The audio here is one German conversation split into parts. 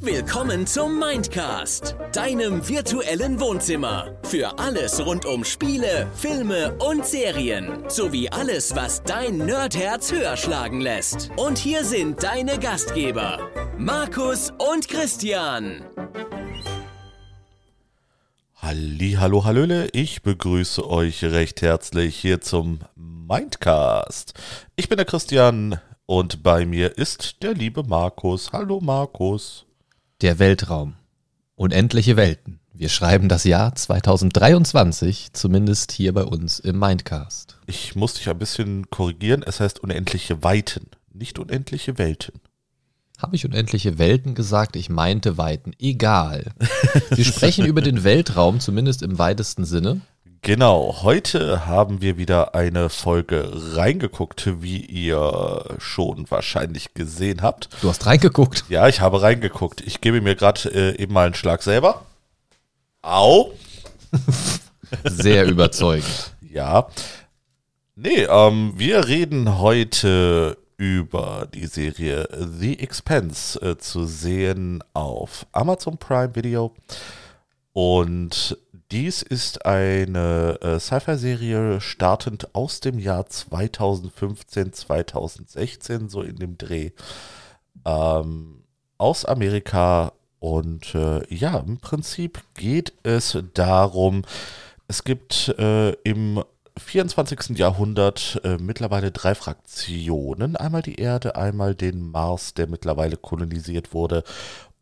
Willkommen zum Mindcast, deinem virtuellen Wohnzimmer. Für alles rund um Spiele, Filme und Serien. Sowie alles, was dein Nerdherz höher schlagen lässt. Und hier sind deine Gastgeber, Markus und Christian. Halli, hallo, hallöle, ich begrüße euch recht herzlich hier zum Mindcast. Ich bin der Christian und bei mir ist der liebe Markus. Hallo Markus. Der Weltraum. Unendliche Welten. Wir schreiben das Jahr 2023, zumindest hier bei uns im Mindcast. Ich muss dich ein bisschen korrigieren, es heißt unendliche Weiten, nicht unendliche Welten. Habe ich unendliche Welten gesagt? Ich meinte Weiten. Egal. Wir sprechen über den Weltraum, zumindest im weitesten Sinne. Genau, heute haben wir wieder eine Folge reingeguckt, wie ihr schon wahrscheinlich gesehen habt. Du hast reingeguckt. Ja, ich habe reingeguckt. Ich gebe mir gerade äh, eben mal einen Schlag selber. Au. Sehr überzeugend. Ja. Nee, ähm, wir reden heute über die Serie The Expense äh, zu sehen auf Amazon Prime Video. Und dies ist eine äh, Sci-Fi-Serie startend aus dem Jahr 2015, 2016, so in dem Dreh, ähm, aus Amerika. Und äh, ja, im Prinzip geht es darum, es gibt äh, im 24. Jahrhundert äh, mittlerweile drei Fraktionen. Einmal die Erde, einmal den Mars, der mittlerweile kolonisiert wurde,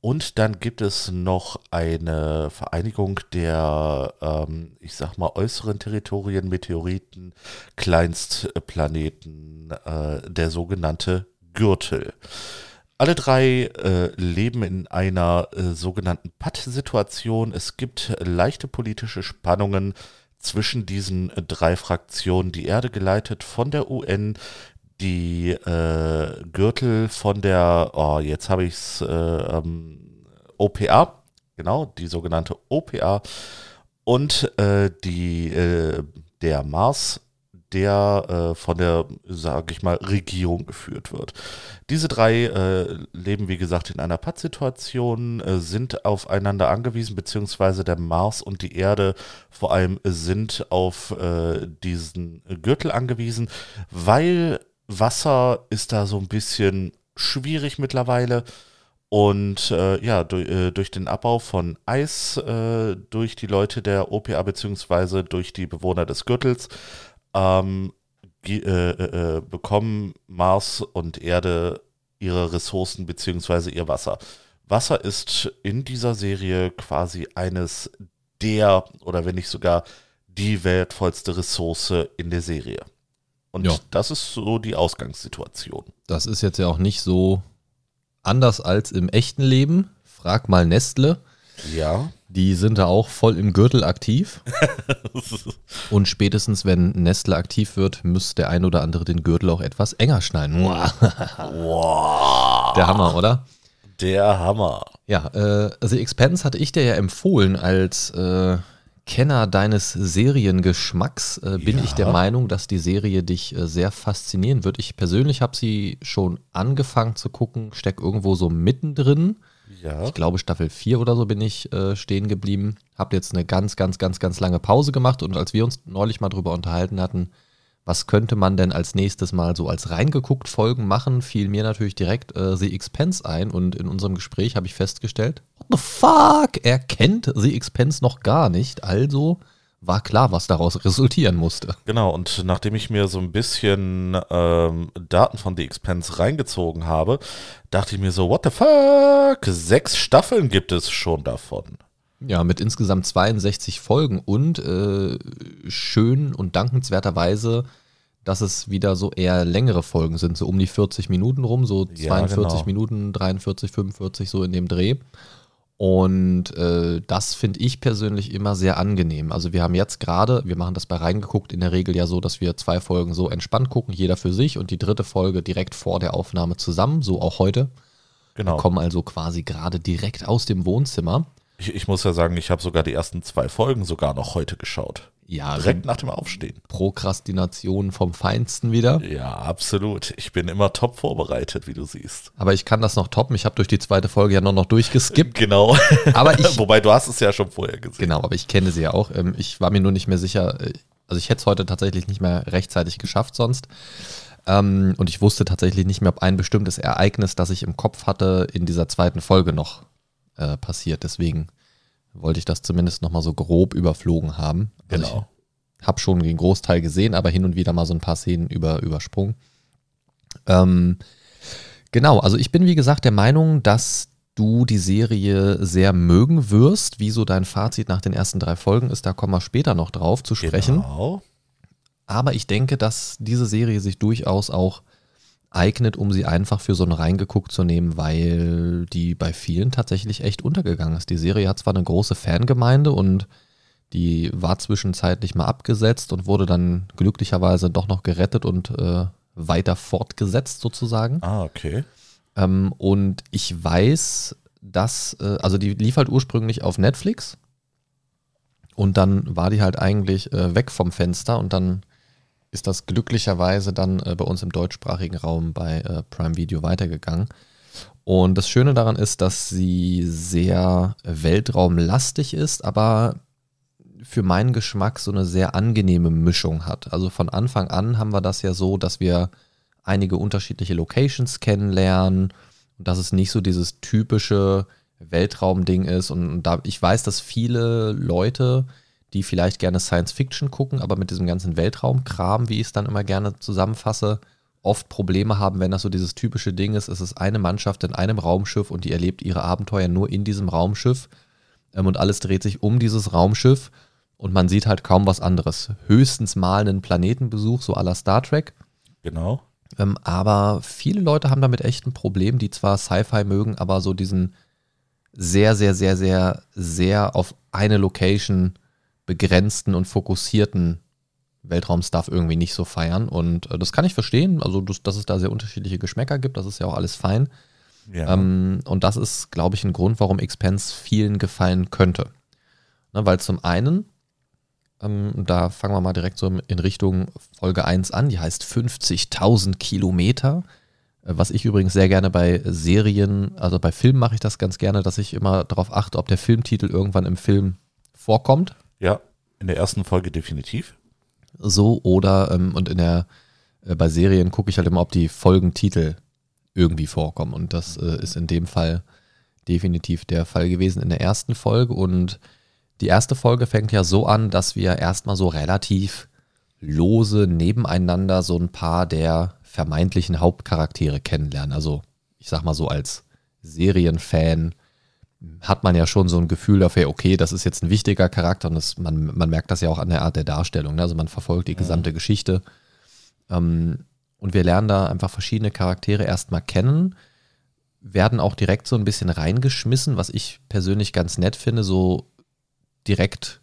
und dann gibt es noch eine Vereinigung der, ähm, ich sag mal, äußeren Territorien, Meteoriten, Kleinstplaneten, äh, der sogenannte Gürtel. Alle drei äh, leben in einer äh, sogenannten Patt-Situation. Es gibt leichte politische Spannungen zwischen diesen drei Fraktionen. Die Erde geleitet von der UN, die äh, Gürtel von der, oh, jetzt habe ich es, äh, ähm, OPA, genau, die sogenannte OPA und äh, die, äh, der Mars, der äh, von der, sage ich mal, Regierung geführt wird. Diese drei äh, leben, wie gesagt, in einer Pattsituation, sind aufeinander angewiesen, beziehungsweise der Mars und die Erde vor allem sind auf diesen Gürtel angewiesen, weil Wasser ist da so ein bisschen schwierig mittlerweile. Und äh, ja, durch, äh, durch, den Abbau von Eis äh, durch die Leute der OPA beziehungsweise durch die Bewohner des Gürtels ähm, äh, äh, äh, bekommen Mars und Erde ihre Ressourcen beziehungsweise ihr Wasser. Wasser ist in dieser Serie quasi eines der oder wenn nicht sogar die wertvollste Ressource in der Serie. Und ja. das ist so die Ausgangssituation. Das ist jetzt ja auch nicht so anders als im echten Leben. Frag mal Nestle. Ja. Die sind da auch voll im Gürtel aktiv. Und spätestens, wenn Nestle aktiv wird, müsste der ein oder andere den Gürtel auch etwas enger schneiden. Der Hammer, oder? Der Hammer. Ja, äh, The Expense hatte ich dir ja empfohlen als äh, Kenner deines Seriengeschmacks äh, bin ja. ich der Meinung, dass die Serie dich äh, sehr faszinieren wird. Ich persönlich habe sie schon angefangen zu gucken, steck irgendwo so mittendrin. Ja. Ich glaube, Staffel 4 oder so bin ich äh, stehen geblieben. Habe jetzt eine ganz, ganz, ganz, ganz lange Pause gemacht und als wir uns neulich mal drüber unterhalten hatten, was könnte man denn als nächstes mal so als reingeguckt Folgen machen, fiel mir natürlich direkt äh, The Expense ein und in unserem Gespräch habe ich festgestellt, the fuck, er kennt The Expense noch gar nicht, also war klar, was daraus resultieren musste. Genau, und nachdem ich mir so ein bisschen ähm, Daten von The Expense reingezogen habe, dachte ich mir so, what the fuck, sechs Staffeln gibt es schon davon. Ja, mit insgesamt 62 Folgen und äh, schön und dankenswerterweise, dass es wieder so eher längere Folgen sind, so um die 40 Minuten rum, so 42 ja, genau. Minuten, 43, 45, so in dem Dreh. Und äh, das finde ich persönlich immer sehr angenehm. Also wir haben jetzt gerade, wir machen das bei reingeguckt, in der Regel ja so, dass wir zwei Folgen so entspannt gucken, jeder für sich und die dritte Folge direkt vor der Aufnahme zusammen, so auch heute. Genau. Wir kommen also quasi gerade direkt aus dem Wohnzimmer. Ich, ich muss ja sagen, ich habe sogar die ersten zwei Folgen sogar noch heute geschaut. Ja, Direkt nach dem Aufstehen. Prokrastination vom Feinsten wieder. Ja, absolut. Ich bin immer top vorbereitet, wie du siehst. Aber ich kann das noch toppen. Ich habe durch die zweite Folge ja noch, noch durchgeskippt. Genau. Aber ich, Wobei du hast es ja schon vorher gesehen. genau, aber ich kenne sie ja auch. Ähm, Ich war mir nur nicht mehr sicher. äh, Also ich hätte es heute tatsächlich nicht mehr rechtzeitig geschafft sonst. Ähm, Und ich wusste tatsächlich nicht mehr, ob ein bestimmtes Ereignis, das ich im Kopf hatte, in dieser zweiten Folge noch äh, passiert. Deswegen wollte ich das zumindest noch mal so grob überflogen haben. Also Genau. Ich habe schon den Großteil gesehen, aber hin und wieder mal so ein paar Szenen über, übersprungen. Ähm, genau, also ich bin wie gesagt der Meinung, dass du die Serie sehr mögen wirst. Wie so dein Fazit nach den ersten drei Folgen ist, da kommen wir später noch drauf zu sprechen. Genau. Aber ich denke, dass diese Serie sich durchaus auch eignet, um sie einfach für so ein Reingeguckt zu nehmen, weil die bei vielen tatsächlich echt untergegangen ist. Die Serie hat zwar eine große Fangemeinde und die war zwischenzeitlich mal abgesetzt und wurde dann glücklicherweise doch noch gerettet und äh, weiter fortgesetzt sozusagen. Ah, okay. Ähm, und ich weiß, dass, äh, also die lief halt ursprünglich auf Netflix und dann war die halt eigentlich äh, weg vom Fenster und dann ist das glücklicherweise dann äh, bei uns im deutschsprachigen Raum bei äh, Prime Video weitergegangen. Und das Schöne daran ist, dass sie sehr weltraumlastig ist, aber für meinen Geschmack so eine sehr angenehme Mischung hat. Also von Anfang an haben wir das ja so, dass wir einige unterschiedliche Locations kennenlernen und dass es nicht so dieses typische Weltraumding ist. Und, da ich weiß, dass viele Leute, die vielleicht gerne Science Fiction gucken, aber mit diesem ganzen Weltraumkram, wie ich es dann immer gerne zusammenfasse, oft Probleme haben, wenn das so dieses typische Ding ist. Es ist eine Mannschaft in einem Raumschiff und die erlebt ihre Abenteuer nur in diesem Raumschiff ähm, und alles dreht sich um dieses Raumschiff und man sieht halt kaum was anderes. Höchstens mal einen Planetenbesuch, so à la Star Trek. Genau. Ähm, aber viele Leute haben damit echt ein Problem, die zwar Sci-Fi mögen, aber so diesen sehr, sehr, sehr, sehr, sehr auf eine Location begrenzten und fokussierten Weltraumstuff irgendwie nicht so feiern. Und äh, das kann ich verstehen. Also, dass, dass es da sehr unterschiedliche Geschmäcker gibt, das ist ja auch alles fein. Ja. Ähm, und das ist, glaube ich, ein Grund, warum Expense vielen gefallen könnte. Ne, weil zum einen, ähm, da fangen wir mal direkt so in Richtung Folge 1 an, die heißt 50.000 Kilometer. Äh, Was ich übrigens sehr gerne bei Serien, also bei Filmen mache ich das ganz gerne, dass ich immer darauf achte, ob der Filmtitel irgendwann im Film vorkommt. Ja, in der ersten Folge definitiv. So, oder ähm, und in der, äh, bei Serien gucke ich halt immer, ob die Folgentitel irgendwie vorkommen. Und das äh, ist in dem Fall definitiv der Fall gewesen in der ersten Folge. Und die erste Folge fängt ja so an, dass wir erstmal so relativ lose nebeneinander so ein paar der vermeintlichen Hauptcharaktere kennenlernen. Also ich sag mal so als Serienfan hat man ja schon so ein Gefühl dafür, okay, das ist jetzt ein wichtiger Charakter und das, man, man merkt das ja auch an der Art der Darstellung. Ne? Also man verfolgt die gesamte Geschichte. Ähm, und wir lernen da einfach verschiedene Charaktere erstmal kennen, werden auch direkt so ein bisschen reingeschmissen, was ich persönlich ganz nett finde, so direkt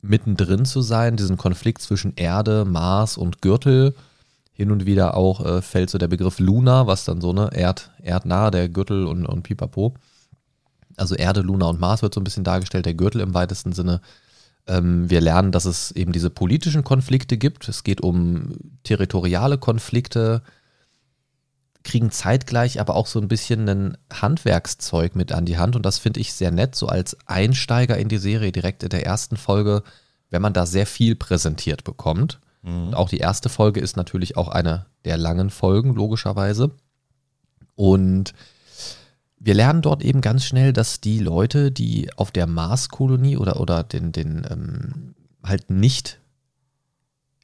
mittendrin zu sein, diesen Konflikt zwischen Erde, Mars und Gürtel. Hin und wieder auch äh, fällt so der Begriff Luna, was dann so ne Erd, erdnah, der Gürtel und, und Pipapo. Also Erde, Luna und Mars wird so ein bisschen dargestellt, der Gürtel im weitesten Sinne. Ähm, wir lernen, dass es eben diese politischen Konflikte gibt. Es geht um territoriale Konflikte, kriegen zeitgleich aber auch so ein bisschen ein Handwerkszeug mit an die Hand. Und das finde ich sehr nett, so als Einsteiger in die Serie direkt in der ersten Folge, wenn man da sehr viel präsentiert bekommt. Und auch die erste Folge ist natürlich auch eine der langen Folgen, logischerweise. Und wir lernen dort eben ganz schnell, dass die Leute, die auf der Marskolonie oder, oder den, den ähm, halt nicht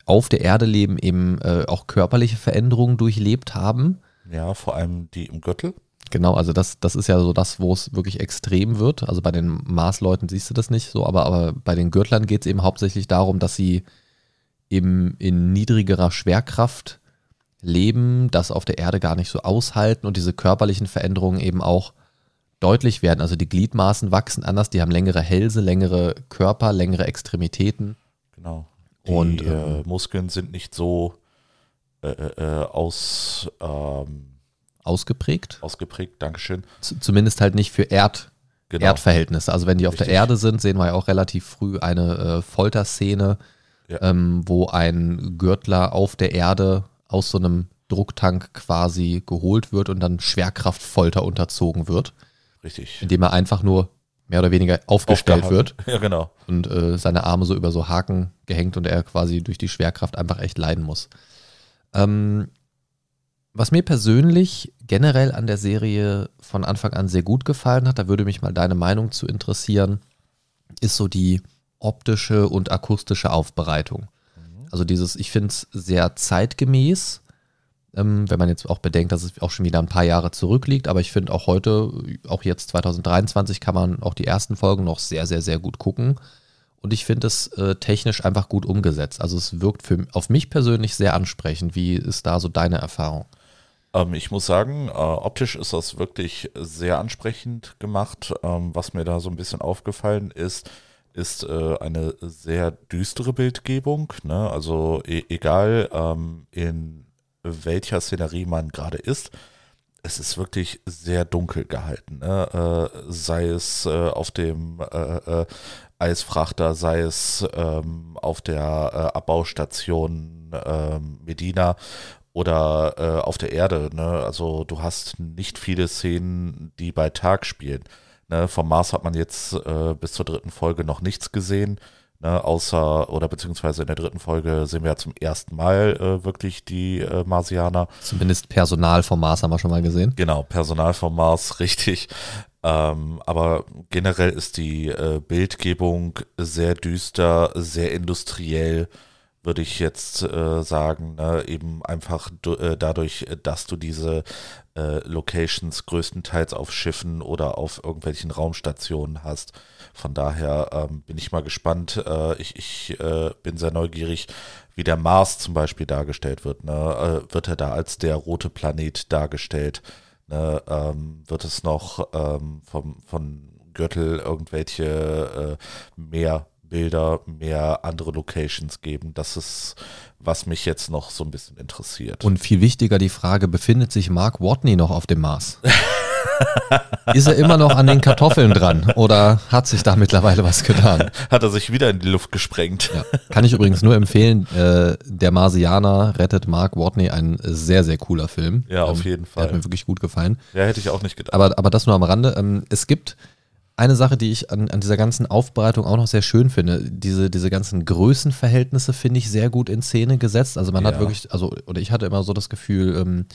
auf der Erde leben, eben äh, auch körperliche Veränderungen durchlebt haben. Ja, vor allem die im Gürtel. Genau, also das, das ist ja so das, wo es wirklich extrem wird. Also bei den Marsleuten siehst du das nicht so, aber, aber bei den Gürtlern geht es eben hauptsächlich darum, dass sie eben in niedrigerer Schwerkraft leben, das auf der Erde gar nicht so aushalten und diese körperlichen Veränderungen eben auch deutlich werden. Also die Gliedmaßen wachsen anders, die haben längere Hälse, längere Körper, längere Extremitäten. Genau. Die Und, äh, ähm, Muskeln sind nicht so äh, äh, aus, ähm, Ausgeprägt. ausgeprägt. Dankeschön. Z zumindest halt nicht für Erd, genau. Erdverhältnisse. Also wenn die auf Richtig. der Erde sind, sehen wir ja auch relativ früh eine äh, Folterszene, ja. ähm, wo ein Gürtler auf der Erde aus so einem Drucktank quasi geholt wird und dann Schwerkraftfolter unterzogen wird. Richtig. Indem er einfach nur mehr oder weniger aufgestellt wird. Ja, genau. Und äh, seine Arme so über so Haken gehängt und er quasi durch die Schwerkraft einfach echt leiden muss. Ähm, was mir persönlich generell an der Serie von Anfang an sehr gut gefallen hat, da würde mich mal deine Meinung zu interessieren, ist so die optische und akustische Aufbereitung. Also dieses, ich finde es sehr zeitgemäß, ähm, wenn man jetzt auch bedenkt, dass es auch schon wieder ein paar Jahre zurückliegt. Aber ich finde auch heute, auch jetzt 2023, kann man auch die ersten Folgen noch sehr, sehr, sehr gut gucken. Und ich finde es äh, technisch einfach gut umgesetzt. Also es wirkt für, auf mich persönlich sehr ansprechend. Wie ist da so deine Erfahrung? Ähm, ich muss sagen, äh, optisch ist das wirklich sehr ansprechend gemacht. Ähm, was mir da so ein bisschen aufgefallen ist, ist äh, eine sehr düstere Bildgebung. Ne? Also e egal ähm, in welcher Szenerie man gerade ist, es ist wirklich sehr dunkel gehalten. Ne? Äh, sei es äh, auf dem äh, äh Eisfrachter, sei es ähm, auf der äh, Abbaustation ähm, Medina oder auf der Erde. Ne? Also du hast nicht viele Szenen, die bei Tag spielen. Ne? Vom Mars hat man jetzt bis zur dritten Folge noch nichts gesehen. Ne, außer, oder beziehungsweise in der dritten Folge sehen wir ja zum ersten Mal äh, wirklich die äh, Marsianer. Zumindest Personal vom Mars haben wir schon mal gesehen. Genau, Personal vom Mars, richtig. Ähm, aber generell ist die äh, Bildgebung sehr düster, sehr industriell, würde ich jetzt äh, sagen. Ne? Eben einfach äh, dadurch, dass du diese äh, Locations größtenteils auf Schiffen oder auf irgendwelchen Raumstationen hast. Von daher ähm, bin ich mal gespannt. Äh, ich ich äh, bin sehr neugierig, wie der Mars zum Beispiel dargestellt wird. Ne? Äh, wird er da als der rote Planet dargestellt? Ne? Ähm, wird es noch ähm, vom, von Gürtel irgendwelche äh, mehr Bilder, mehr andere Locations geben. Das ist, was mich jetzt noch so ein bisschen interessiert. Und viel wichtiger die Frage, befindet sich Mark Watney noch auf dem Mars? ist er immer noch an den Kartoffeln dran oder hat sich da mittlerweile was getan? Hat er sich wieder in die Luft gesprengt? Ja. Kann ich übrigens nur empfehlen, äh, Der Marsianer rettet Mark Watney, ein sehr, sehr cooler Film. Ja, auf ähm, jeden Fall. Der hat mir wirklich gut gefallen. Ja, hätte ich auch nicht gedacht. Aber, aber das nur am Rande. Ähm, es gibt eine Sache, die ich an, an, dieser ganzen Aufbereitung auch noch sehr schön finde, diese, diese ganzen Größenverhältnisse finde ich sehr gut in Szene gesetzt. Also man ja. hat wirklich, also, oder ich hatte immer so das Gefühl, ähm,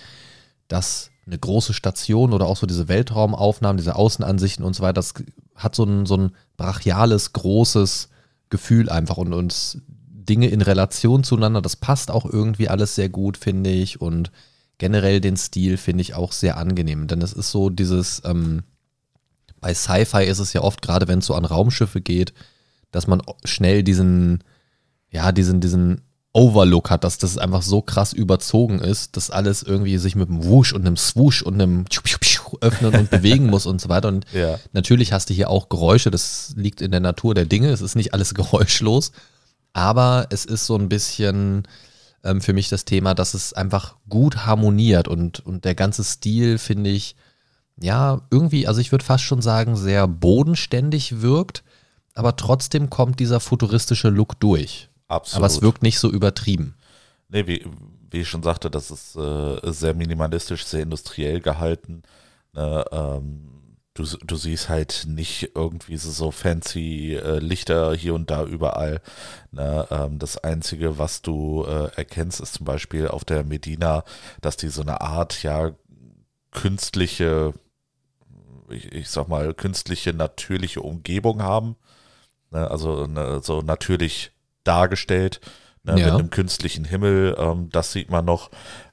dass eine große Station oder auch so diese Weltraumaufnahmen, diese Außenansichten und so weiter, das hat so ein, so ein brachiales, großes Gefühl einfach und uns Dinge in Relation zueinander, das passt auch irgendwie alles sehr gut, finde ich. Und generell den Stil finde ich auch sehr angenehm, denn es ist so dieses, ähm, bei Sci-Fi ist es ja oft, gerade wenn es so an Raumschiffe geht, dass man schnell diesen, ja, diesen, diesen Overlook hat, dass das einfach so krass überzogen ist, dass alles irgendwie sich mit einem Wusch und einem Swoosh und einem öffnen und bewegen muss und so weiter. Und ja. natürlich hast du hier auch Geräusche, das liegt in der Natur der Dinge, es ist nicht alles geräuschlos, aber es ist so ein bisschen ähm, für mich das Thema, dass es einfach gut harmoniert und, und der ganze Stil, finde ich, ja, irgendwie, also ich würde fast schon sagen, sehr bodenständig wirkt, aber trotzdem kommt dieser futuristische Look durch. Absolut. Aber es wirkt nicht so übertrieben. Nee, wie, wie ich schon sagte, das ist äh, sehr minimalistisch, sehr industriell gehalten. Ne, ähm, du, du siehst halt nicht irgendwie so, so fancy äh, Lichter hier und da überall. Ne, ähm, das Einzige, was du äh, erkennst, ist zum Beispiel auf der Medina, dass die so eine Art, ja, künstliche ich, ich sag mal, künstliche, natürliche Umgebung haben. Ne, also ne, so natürlich dargestellt, ne, ja. mit einem künstlichen Himmel, ähm, das sieht man noch.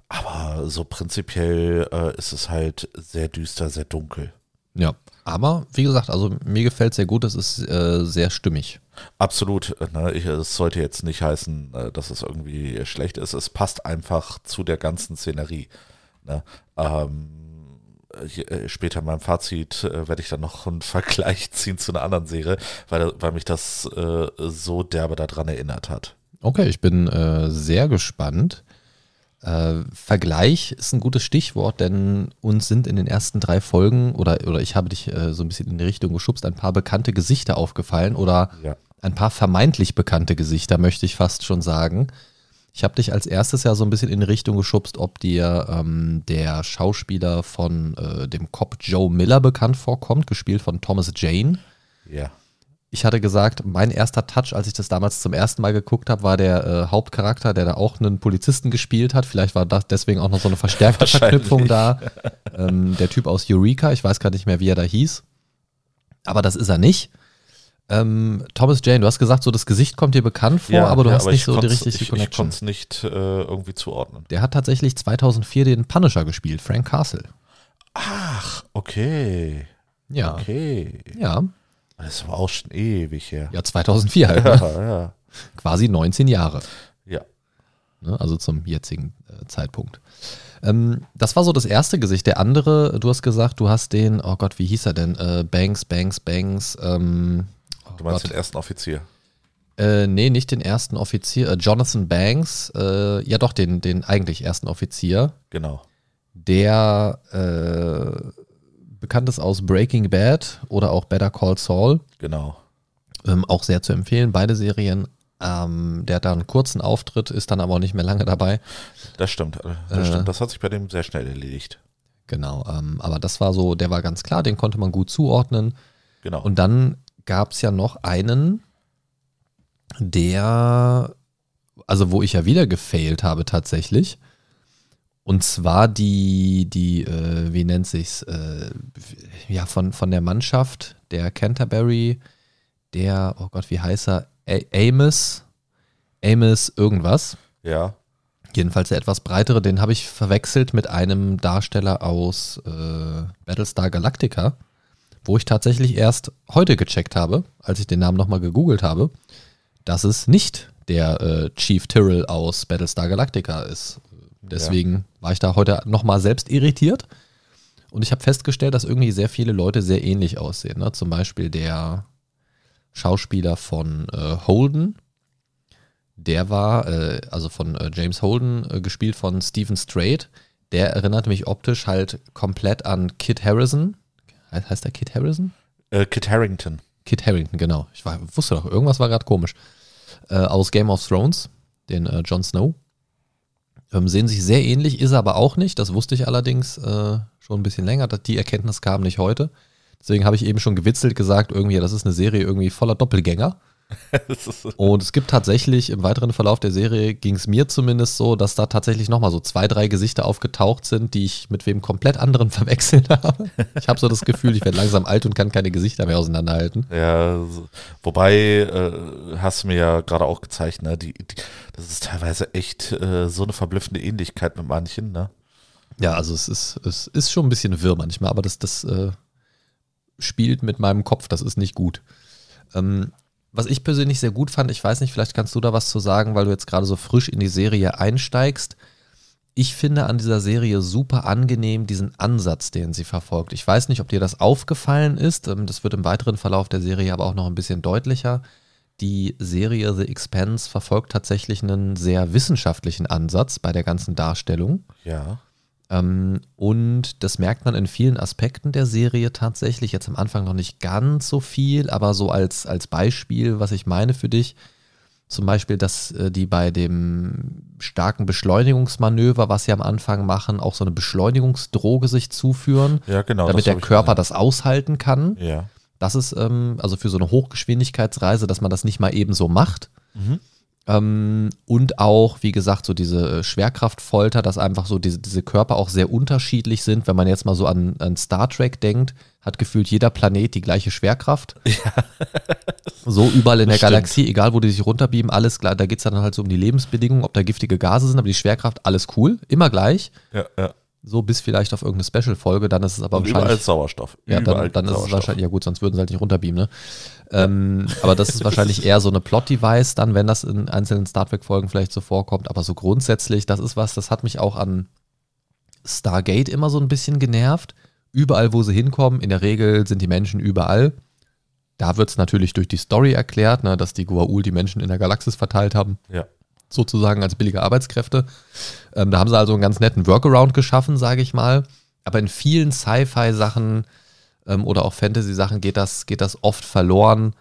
Aber so prinzipiell äh, ist es halt sehr düster, sehr dunkel. Ja, aber wie gesagt, also mir gefällt es sehr gut, es ist äh, sehr stimmig. Absolut. Ne, es sollte jetzt nicht heißen, äh, dass es irgendwie schlecht ist. Es passt einfach zu der ganzen Szenerie. Ne? Ähm, äh, später in meinem Fazit äh, werde ich dann noch einen Vergleich ziehen zu einer anderen Serie, weil, weil mich das äh, so derbe daran erinnert hat. Okay, ich bin äh, sehr gespannt. Äh, Vergleich ist ein gutes Stichwort, denn uns sind in den ersten drei Folgen oder, oder ich habe dich äh, so ein bisschen in die Richtung geschubst, ein paar bekannte Gesichter aufgefallen oder Ja. ein paar vermeintlich bekannte Gesichter, möchte ich fast schon sagen. Ich habe dich als erstes ja so ein bisschen in die Richtung geschubst, ob dir ähm, der Schauspieler von äh, dem Cop Joe Miller bekannt vorkommt, gespielt von Thomas Jane. Ja. Ich hatte gesagt, mein erster Touch, als ich das damals zum ersten Mal geguckt habe, war der äh, Hauptcharakter, der da auch einen Polizisten gespielt hat. Vielleicht war das deswegen auch noch so eine verstärkte. Verknüpfung da. Ähm, der Typ aus Eureka, ich weiß gar nicht mehr, wie er da hieß. Aber das ist er nicht. Ähm, Thomas Jane, du hast gesagt, so das Gesicht kommt dir bekannt vor, aber du ja, hast nicht ich so die richtige ich, ich Connection. konnte es nicht äh, irgendwie zuordnen. der hat tatsächlich 2004 den Punisher gespielt, Frank Castle. Ach, okay. Ja, Okay. ja, Das war auch schon ewig her. ja 2004 halt, ne? Ja, ja. quasi 19 Jahre. Ja. ne, also zum jetzigen äh, Zeitpunkt. Ähm, das war so das erste Gesicht. Der andere, du hast gesagt, du hast den, oh Gott, wie hieß er denn? Äh, Banks, Banks, Banks. Ähm, Du meinst Gott. den ersten Offizier. Äh, nee, nicht den ersten Offizier. Äh, Jonathan Banks, äh, ja doch, den, den eigentlich ersten Offizier, Genau. der äh, bekannt ist aus Breaking Bad oder auch Better Call Saul. Genau. Ähm, auch sehr zu empfehlen, beide Serien. Ähm, der hat da einen kurzen Auftritt, ist dann aber auch nicht mehr lange dabei. Das stimmt. Das Äh. stimmt. Das hat sich bei dem sehr schnell erledigt. Genau, ähm, aber das war so, der war ganz klar, den konnte man gut zuordnen. Genau. Und dann gab es ja noch einen, der, also wo ich ja wieder gefailt habe tatsächlich. Und zwar die, die, äh, wie nennt sich's, äh, ja, von, von der Mannschaft, der Canterbury, der, oh Gott, wie heißt er? A Amos, Amos irgendwas. ja. Jedenfalls der etwas breitere, den habe ich verwechselt mit einem Darsteller aus äh, Battlestar Galactica, wo ich tatsächlich erst heute gecheckt habe, als ich den Namen nochmal gegoogelt habe, dass es nicht der äh, Chief Tyrrell aus Battlestar Galactica ist. Deswegen war ich da heute nochmal selbst irritiert und ich habe festgestellt, dass irgendwie sehr viele Leute sehr ähnlich aussehen. Ne? Zum Beispiel der Schauspieler von äh, Holden, der war, äh, also von äh, James Holden, äh, gespielt von Stephen Strait. Der erinnert mich optisch halt komplett an Kit Harrison. He heißt der Kit Harrison? Äh, Kit Harrington. Kit Harrington, genau. Ich war, wusste doch, irgendwas war gerade komisch. Äh, aus Game of Thrones, den äh, Jon Snow. Ähm, sehen sich sehr ähnlich, ist er aber auch nicht. Das wusste ich allerdings äh, schon ein bisschen länger. Die Erkenntnis kam nicht heute. Deswegen habe ich eben schon gewitzelt gesagt, irgendwie, das ist eine Serie irgendwie voller Doppelgänger. Und es gibt tatsächlich im weiteren Verlauf der Serie, ging es mir zumindest so, dass da tatsächlich nochmal so zwei, drei Gesichter aufgetaucht sind, die ich mit wem komplett anderen verwechselt habe. Ich habe so das Gefühl, ich werde langsam alt und kann keine Gesichter mehr auseinanderhalten. Ja, wobei, äh, hast du mir ja gerade auch gezeigt, ne? Die, die, das ist teilweise echt äh, so eine verblüffende Ähnlichkeit mit manchen, ne? Ja, also es ist, es ist schon ein bisschen wirr manchmal, aber das, das äh, spielt mit meinem Kopf, das ist nicht gut. Ähm, was ich persönlich sehr gut fand, ich weiß nicht, vielleicht kannst du da was zu sagen, weil du jetzt gerade so frisch in die Serie einsteigst. Ich finde an dieser Serie super angenehm diesen Ansatz, den sie verfolgt. Ich weiß nicht, ob dir das aufgefallen ist. ähm, Das wird im weiteren Verlauf der Serie aber auch noch ein bisschen deutlicher. Die Serie The Expanse verfolgt tatsächlich einen sehr wissenschaftlichen Ansatz bei der ganzen Darstellung. Ja. Ähm, und das merkt man in vielen Aspekten der Serie tatsächlich. Jetzt am Anfang noch nicht ganz so viel, aber so als, als Beispiel, was ich meine für dich. Zum Beispiel, dass äh, die bei dem starken Beschleunigungsmanöver, was sie am Anfang machen, auch so eine Beschleunigungsdroge sich zuführen, Ja, genau. damit der Körper gesehen. das aushalten kann. Ja. Das ist ähm, also für so eine Hochgeschwindigkeitsreise, dass man das nicht mal eben so macht. Mhm. Ähm, und auch, wie gesagt, so diese äh, Schwerkraftfolter, dass einfach so diese, diese Körper auch sehr unterschiedlich sind. Wenn man jetzt mal so an, an Star Trek denkt, hat gefühlt jeder Planet die gleiche Schwerkraft. So überall in der stimmt. Galaxie, egal wo die sich runterbeamen, alles klar. Da geht es dann halt so um die Lebensbedingungen, ob da giftige Gase sind, aber die Schwerkraft, alles cool, immer gleich. Ja, ja. So bis vielleicht auf irgendeine Special-Folge, dann ist es aber Und überall wahrscheinlich. Sauerstoff. Ja, überall dann, dann ist es Sauerstoff. wahrscheinlich, ja gut, sonst würden sie halt nicht runterbeamen, ne? Ähm, aber das ist wahrscheinlich eher so eine Plot-Device dann, wenn das in einzelnen Star Trek-Folgen vielleicht so vorkommt. Aber so grundsätzlich, das ist was, das hat mich auch an Stargate immer so ein bisschen genervt. Überall, wo sie hinkommen, in der Regel sind die Menschen überall. Da wird es natürlich durch die Story erklärt, ne, dass die Goa'uld die Menschen in der Galaxis verteilt haben. Ja. Sozusagen als billige Arbeitskräfte. Ähm, da haben sie also einen ganz netten Workaround geschaffen, sage ich mal. Aber in vielen Sci-Fi-Sachen ähm, oder auch Fantasy-Sachen geht das, geht das oft verloren,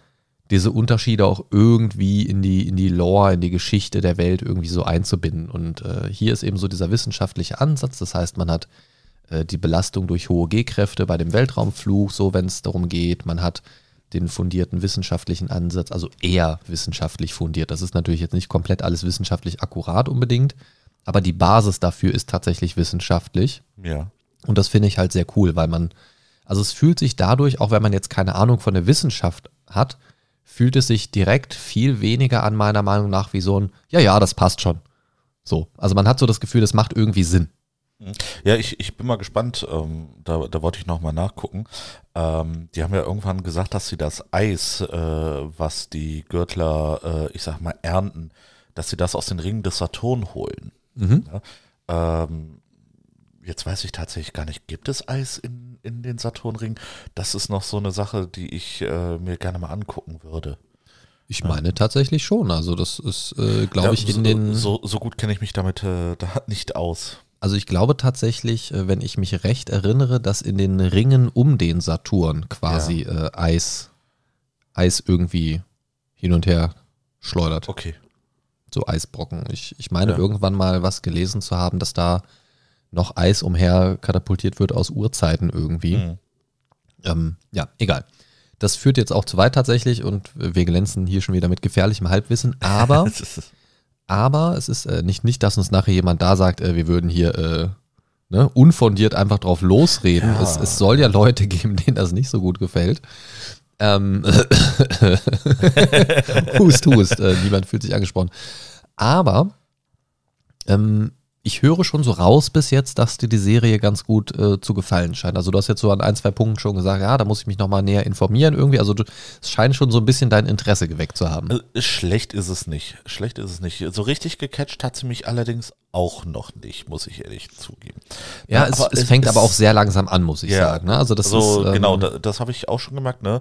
diese Unterschiede auch irgendwie in die, in die Lore, in die Geschichte der Welt irgendwie so einzubinden. Und äh, hier ist eben so dieser wissenschaftliche Ansatz. Das heißt, man hat äh, die Belastung durch hohe G-Kräfte bei dem Weltraumflug, so wenn es darum geht. Man hat den fundierten wissenschaftlichen Ansatz, also eher wissenschaftlich fundiert. Das ist natürlich jetzt nicht komplett alles wissenschaftlich akkurat unbedingt, aber die Basis dafür ist tatsächlich wissenschaftlich. Ja. Und das finde ich halt sehr cool, weil man, also es fühlt sich dadurch, auch wenn man jetzt keine Ahnung von der Wissenschaft hat, fühlt es sich direkt viel weniger an meiner Meinung nach wie so ein, ja, ja, das passt schon. So, also man hat so das Gefühl, das macht irgendwie Sinn. Ja, ich, ich bin mal gespannt, ähm, da, da wollte ich nochmal nachgucken. Ähm, die haben ja irgendwann gesagt, dass sie das Eis, äh, was die Gürtler, äh, ich sag mal, ernten, dass sie das aus den Ringen des Saturn holen. Mhm. Ja, ähm, jetzt weiß ich tatsächlich gar nicht, gibt es Eis in, in den Saturnringen? Das ist noch so eine Sache, die ich äh, mir gerne mal angucken würde. Ich meine tatsächlich schon. Also das ist, äh, glaube Ja, ich, in so, den. So, so gut kenne ich mich damit äh, da nicht aus. Also ich glaube tatsächlich, äh, wenn ich mich recht erinnere, dass in den Ringen um den Saturn quasi äh, Eis, Eis irgendwie hin und her schleudert. Okay. So Eisbrocken. Ich, ich meine Ja. irgendwann mal was gelesen zu haben, dass da noch Eis umher katapultiert wird aus Urzeiten irgendwie. Hm. Ähm, ja, egal. Das führt jetzt auch zu weit tatsächlich und wir glänzen hier schon wieder mit gefährlichem Halbwissen, aber Das ist- aber es ist äh, nicht, nicht, dass uns nachher jemand da sagt, äh, wir würden hier äh, ne, unfondiert einfach drauf losreden. Ja. Es, es soll ja Leute geben, denen das nicht so gut gefällt. Ähm, hust, hust, äh, niemand fühlt sich angesprochen. Aber ähm, ich höre schon so raus bis jetzt, dass dir die Serie ganz gut äh, zu gefallen scheint. Also du hast jetzt so an ein, zwei Punkten schon gesagt, ja, da muss ich mich nochmal näher informieren irgendwie. Also du, es scheint schon so ein bisschen dein Interesse geweckt zu haben. Äh, Schlecht ist es nicht. Schlecht ist es nicht. So richtig gecatcht hat sie mich allerdings auch noch nicht, muss ich ehrlich zugeben. Ja, Na, es, es es fängt ist- aber auch sehr langsam an, muss ich Ja, sagen. Ne? Also das also ist ähm, genau, da, das habe ich auch schon gemerkt. Ne?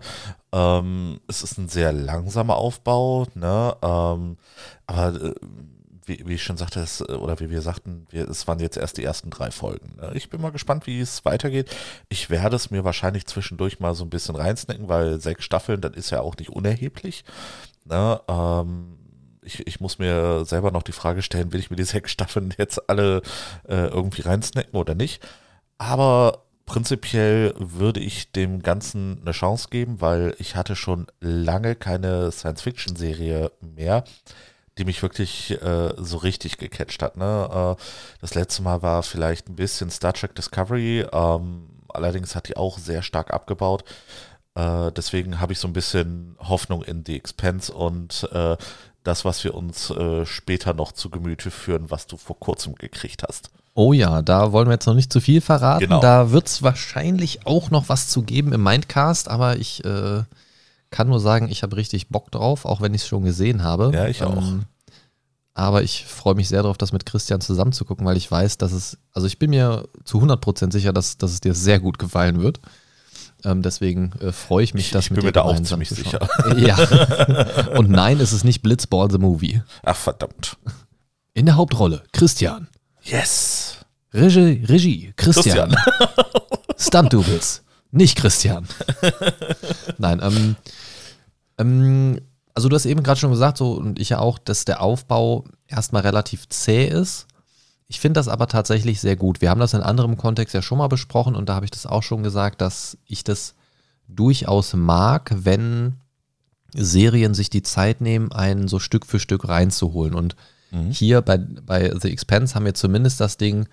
Ähm, es ist ein sehr langsamer Aufbau. Ne? Ähm, aber äh, wie, wie ich schon sagte, es, äh, oder wie wir sagten, wir, es waren jetzt erst die ersten drei Folgen. Ne? Ich bin mal gespannt, wie es weitergeht. Ich werde es mir wahrscheinlich zwischendurch mal so ein bisschen reinsnacken, weil sechs Staffeln, das ist ja auch nicht unerheblich. Ne? Ähm, ich, ich muss mir selber noch die Frage stellen, will ich mir die sechs Staffeln jetzt alle äh, irgendwie reinsnacken oder nicht? Aber prinzipiell würde ich dem Ganzen eine Chance geben, weil ich hatte schon lange keine Science-Fiction-Serie mehr, die mich wirklich äh, so richtig gecatcht hat. Ne? Äh, das letzte Mal war vielleicht ein bisschen Star Trek Discovery, ähm, allerdings hat die auch sehr stark abgebaut. Äh, deswegen habe ich so ein bisschen Hoffnung in The Expense und äh, das, was wir uns äh, später noch zu Gemüte führen, was du vor kurzem gekriegt hast. Oh ja, da wollen wir jetzt noch nicht zu viel verraten. Genau. Da wird es wahrscheinlich auch noch was zu geben im Mindcast, aber ich äh, kann nur sagen, ich habe richtig Bock drauf, auch wenn ich es schon gesehen habe. Ähm, Ja, ich auch. aber ich freue mich sehr darauf, das mit Christian zusammen zu gucken, weil ich weiß, dass es, also ich bin mir zu 100% sicher, dass, dass es dir sehr gut gefallen wird. Ähm, deswegen äh, freue ich mich, Ich- das ich mit bin dir mir da auch ziemlich schauen. Ja. Und nein, es ist nicht Blitzball the Movie. Ach verdammt. In der Hauptrolle Christian. Yes. Regie, Regie Christian. Stunt-Doubles, nicht Christian. Nein, ähm, ähm, also du hast eben gerade schon gesagt, so und ich ja auch, dass der Aufbau erstmal relativ zäh ist. Ich finde das aber tatsächlich sehr gut. Wir haben das in anderem Kontext ja schon mal besprochen und da habe ich das auch schon gesagt, dass ich das durchaus mag, wenn Serien sich die Zeit nehmen, einen so Stück für Stück reinzuholen. Und Mhm. hier bei, bei The Expense haben wir zumindest das Ding,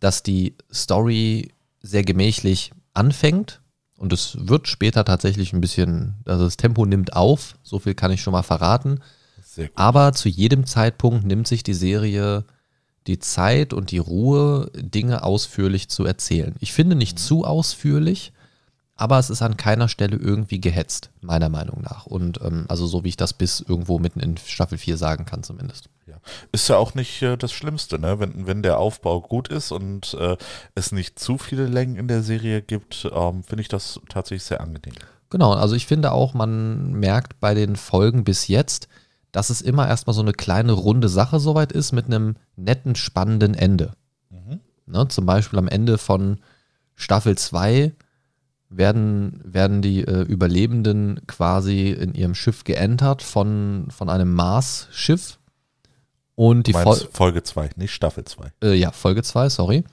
dass die Story sehr gemächlich anfängt und es wird später tatsächlich ein bisschen, also das Tempo nimmt auf, so viel kann ich schon mal verraten. Aber zu jedem Zeitpunkt nimmt sich die Serie die Zeit und die Ruhe, Dinge ausführlich zu erzählen. Ich finde nicht zu ausführlich, aber es ist an keiner Stelle irgendwie gehetzt, meiner Meinung nach. Und ähm, also so wie ich das bis irgendwo mitten in Staffel 4 sagen kann zumindest. Ja. Ist ja auch nicht äh, das Schlimmste, ne? Wenn, wenn der Aufbau gut ist und äh, es nicht zu viele Längen in der Serie gibt, ähm, finde ich das tatsächlich sehr angenehm. Genau, also ich finde auch, man merkt bei den Folgen bis jetzt, dass es immer erstmal so eine kleine runde Sache soweit ist mit einem netten, spannenden Ende. Mhm. Ne, zum Beispiel am Ende von Staffel 2 werden, werden die äh, Überlebenden quasi in ihrem Schiff geentert von, von einem Mars-Schiff. Und die Fol Folge 2, nicht Staffel 2. äh, ja, Folge 2, sorry.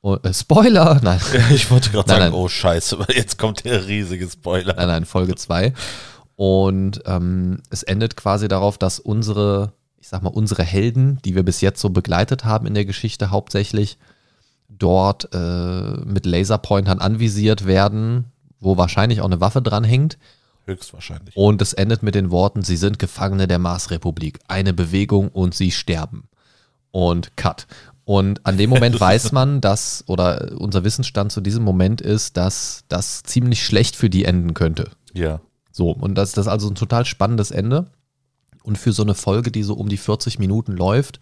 Und, äh, Spoiler! Nein. Ich wollte gerade sagen, nein. oh Scheiße, jetzt kommt der riesige Spoiler. Nein, nein, Folge 2. Und ähm, es endet quasi darauf, dass unsere, ich sag mal, unsere Helden, die wir bis jetzt so begleitet haben in der Geschichte hauptsächlich, dort äh, mit Laserpointern anvisiert werden, wo wahrscheinlich auch eine Waffe dran hängt. Höchstwahrscheinlich. Und es endet mit den Worten, sie sind Gefangene der Marsrepublik. Eine Bewegung und sie sterben. Und cut. Und an dem Moment weiß man, dass, oder unser Wissensstand zu diesem Moment ist, dass das ziemlich schlecht für die enden könnte. Ja. So, und das, das ist also ein total spannendes Ende. Und für so eine Folge, die so um die 40 Minuten läuft,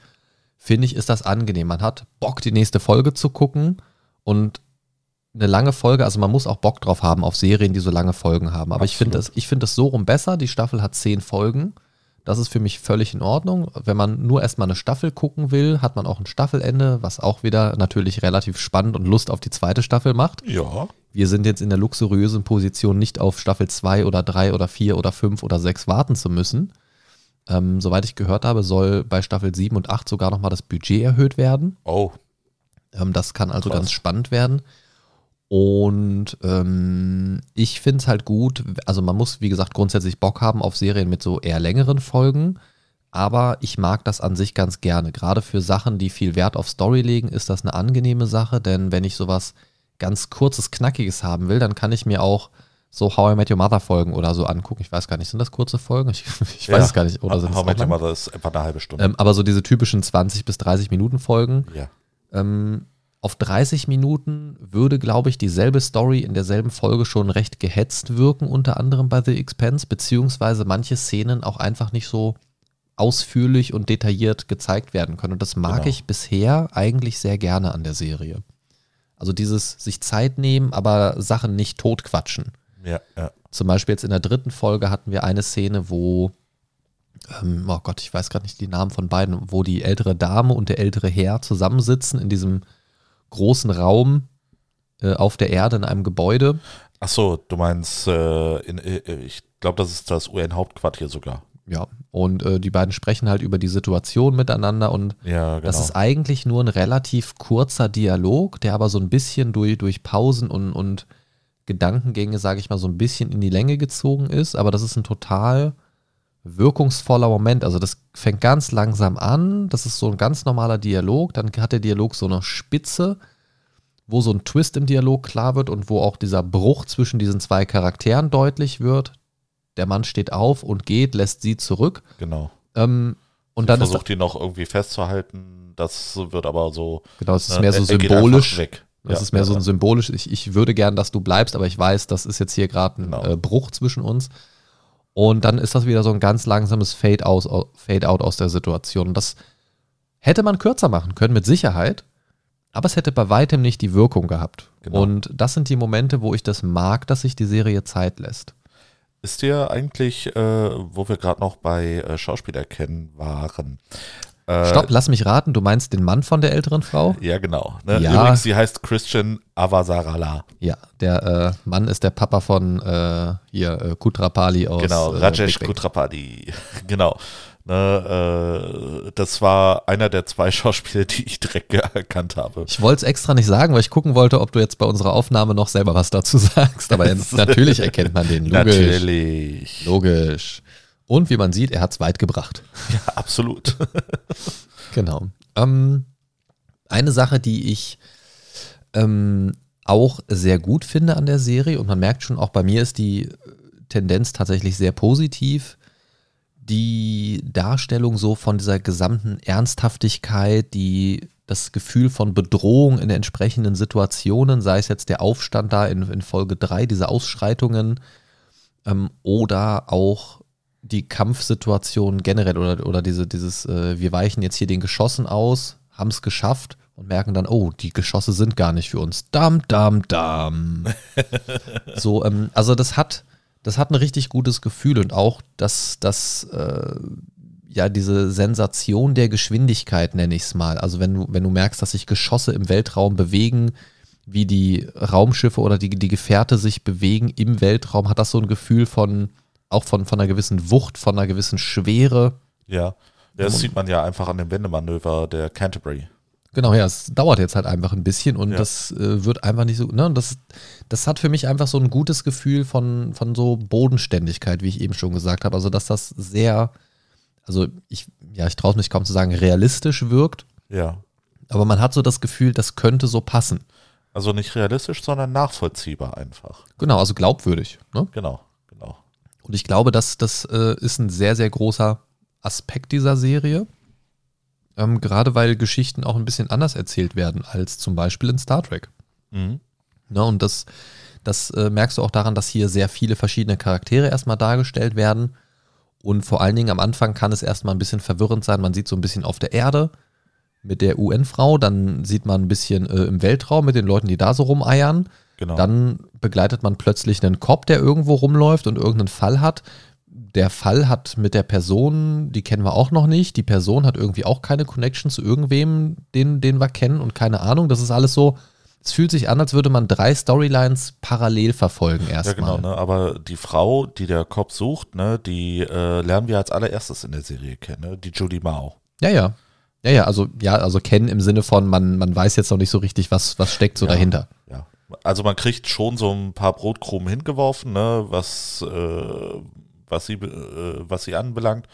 finde ich, ist das angenehm. Man hat Bock, die nächste Folge zu gucken und eine lange Folge, also man muss auch Bock drauf haben auf Serien, die so lange Folgen haben. Aber ich finde das, ich finde das so rum besser. Die Staffel hat zehn Folgen. Das ist für mich völlig in Ordnung. Wenn man nur erstmal eine Staffel gucken will, hat man auch ein Staffelende, was auch wieder natürlich relativ spannend und Lust auf die zweite Staffel macht. Ja. Wir sind jetzt in der luxuriösen Position, nicht auf Staffel 2 oder 3 oder 4 oder 5 oder 6 warten zu müssen. Ähm, soweit ich gehört habe, soll bei Staffel 7 und 8 sogar nochmal das Budget erhöht werden. Oh, Ähm, das kann also Krass. ganz spannend werden. Und ähm, ich finde es halt gut, also man muss, wie gesagt, grundsätzlich Bock haben auf Serien mit so eher längeren Folgen. Aber ich mag das an sich ganz gerne. Gerade für Sachen, die viel Wert auf Story legen, ist das eine angenehme Sache. Denn wenn ich sowas ganz kurzes, knackiges haben will, dann kann ich mir auch so How I Met Your Mother Folgen oder so angucken. Ich weiß gar nicht, sind das kurze Folgen? Ich, ich weiß Ja. es gar nicht. Oder sind How auch Met Your? Mother ist etwa eine halbe Stunde. ähm, Aber so diese typischen 20 bis 30 Minuten Folgen. ja. Ähm, auf 30 Minuten würde, glaube ich, dieselbe Story in derselben Folge schon recht gehetzt wirken, unter anderem bei The Expense, beziehungsweise manche Szenen auch einfach nicht so ausführlich und detailliert gezeigt werden können. Und das mag Genau. ich bisher eigentlich sehr gerne an der Serie. Also dieses sich Zeit nehmen, aber Sachen nicht totquatschen. Ja, ja. Zum Beispiel jetzt in der dritten Folge hatten wir eine Szene, wo, ähm, oh Gott, ich weiß gerade nicht die Namen von beiden, wo die ältere Dame und der ältere Herr zusammensitzen in diesem großen Raum äh, auf der Erde in einem Gebäude. Ach so, du meinst, äh, in, äh, ich glaube, das ist das UN-Hauptquartier sogar. Ja, und äh, die beiden sprechen halt über die Situation miteinander und Ja, genau. das ist eigentlich nur ein relativ kurzer Dialog, der aber so ein bisschen durch, durch Pausen und, und Gedankengänge, sage ich mal, so ein bisschen in die Länge gezogen ist. Aber das ist ein total wirkungsvoller Moment. Also das fängt ganz langsam an. Das ist so ein ganz normaler Dialog. Dann hat der Dialog so eine Spitze, wo so ein Twist im Dialog klar wird und wo auch dieser Bruch zwischen diesen zwei Charakteren deutlich wird. Der Mann steht auf und geht, lässt sie zurück. genau. Ähm, und Sie dann ist versucht ihn noch irgendwie festzuhalten. Das wird aber so. genau, es ist ne, mehr so symbolisch. Weg. Das Ja, ist mehr so ein symbolisch, ich, ich würde gern, dass du bleibst, aber ich weiß, das ist jetzt hier gerade ein Genau. äh, Bruch zwischen uns. Und dann ist das wieder so ein ganz langsames Fade-out Fade out aus der Situation. Und das hätte man kürzer machen können, mit Sicherheit, aber es hätte bei weitem nicht die Wirkung gehabt. Genau. Und das sind die Momente, wo ich das mag, dass sich die Serie Zeit lässt. Ist dir eigentlich, äh, wo wir gerade noch bei äh, Schauspieler kennen waren? Äh, Stopp, lass mich raten, du meinst den Mann von der älteren Frau? Ja, genau. Ne? Ja. Übrigens, sie heißt Christian Avasarala. Ja, der äh, Mann ist der Papa von äh, hier äh, Kutrapali aus Genau, äh, Rajesh. Kutrapadi. genau. Ne, äh, das war einer der zwei Schauspieler, die ich direkt erkannt habe. Ich wollte es extra nicht sagen, weil ich gucken wollte, ob du jetzt bei unserer Aufnahme noch selber was dazu sagst. Aber natürlich erkennt man den. Logisch. Natürlich. Logisch. Und wie man sieht, er hat es weit gebracht. Ja, absolut. Genau. Ähm, eine Sache, die ich ähm, auch sehr gut finde an der Serie, und man merkt schon, auch bei mir ist die äh, Tendenz tatsächlich sehr positiv. Die Darstellung so von dieser gesamten Ernsthaftigkeit, die das Gefühl von Bedrohung in entsprechenden Situationen, sei es jetzt der Aufstand da in, in Folge 3, diese Ausschreitungen, ähm, oder auch die Kampfsituation generell oder, oder diese, dieses, äh, wir weichen jetzt hier den Geschossen aus, haben es geschafft und merken dann, oh, die Geschosse sind gar nicht für uns. Dam, dam, dam. so, ähm, also das hat, das hat ein richtig gutes Gefühl und auch, dass, dass äh, ja, diese Sensation der Geschwindigkeit, nenne ich es mal. Also wenn du, wenn du merkst, dass sich Geschosse im Weltraum bewegen, wie die Raumschiffe oder die, die Gefährte sich bewegen im Weltraum, hat das so ein Gefühl von, auch von, von einer gewissen Wucht, von einer gewissen Schwere. Ja, das sieht man ja einfach an dem Wendemanöver der Canterbury. Genau, ja, es dauert jetzt halt einfach ein bisschen und ja. das äh, wird einfach nicht so, ne, das, das hat für mich einfach so ein gutes Gefühl von, von so Bodenständigkeit, wie ich eben schon gesagt habe. Also, dass das sehr, also ich, ja, ich traue es mich kaum zu sagen, realistisch wirkt. Ja. Aber man hat so das Gefühl, das könnte so passen. Also nicht realistisch, sondern nachvollziehbar einfach. Genau, also glaubwürdig. Ne? Genau. Und ich glaube, dass das äh, ist ein sehr, sehr großer Aspekt dieser Serie. Ähm, gerade weil Geschichten auch ein bisschen anders erzählt werden als zum Beispiel in Star Trek. Mhm. Ja, und das, das äh, merkst du auch daran, dass hier sehr viele verschiedene Charaktere erstmal dargestellt werden. Und vor allen Dingen am Anfang kann es erstmal ein bisschen verwirrend sein. Man sieht so ein bisschen auf der Erde mit der UN-Frau, dann sieht man ein bisschen äh, im Weltraum mit den Leuten, die da so rumeiern. Genau. Dann begleitet man plötzlich einen Cop, der irgendwo rumläuft und irgendeinen Fall hat der Fall hat mit der Person, die kennen wir auch noch nicht. Die Person hat irgendwie auch keine Connection zu irgendwem, den, den wir kennen und keine Ahnung. Das ist alles so. Es fühlt sich an, als würde man drei Storylines parallel verfolgen erstmal. Ja, genau, ne? aber die Frau, die der Cop sucht, ne, die äh, lernen wir als allererstes in der Serie kennen, ne? die Judy Mao. Ja, ja. Ja, ja, also ja, also kennen im Sinne von, man, man weiß jetzt noch nicht so richtig, was, was steckt so ja, dahinter. Ja. Also man kriegt schon so ein paar Brotkrumen hingeworfen, ne, was äh, was sie, äh, was sie anbelangt.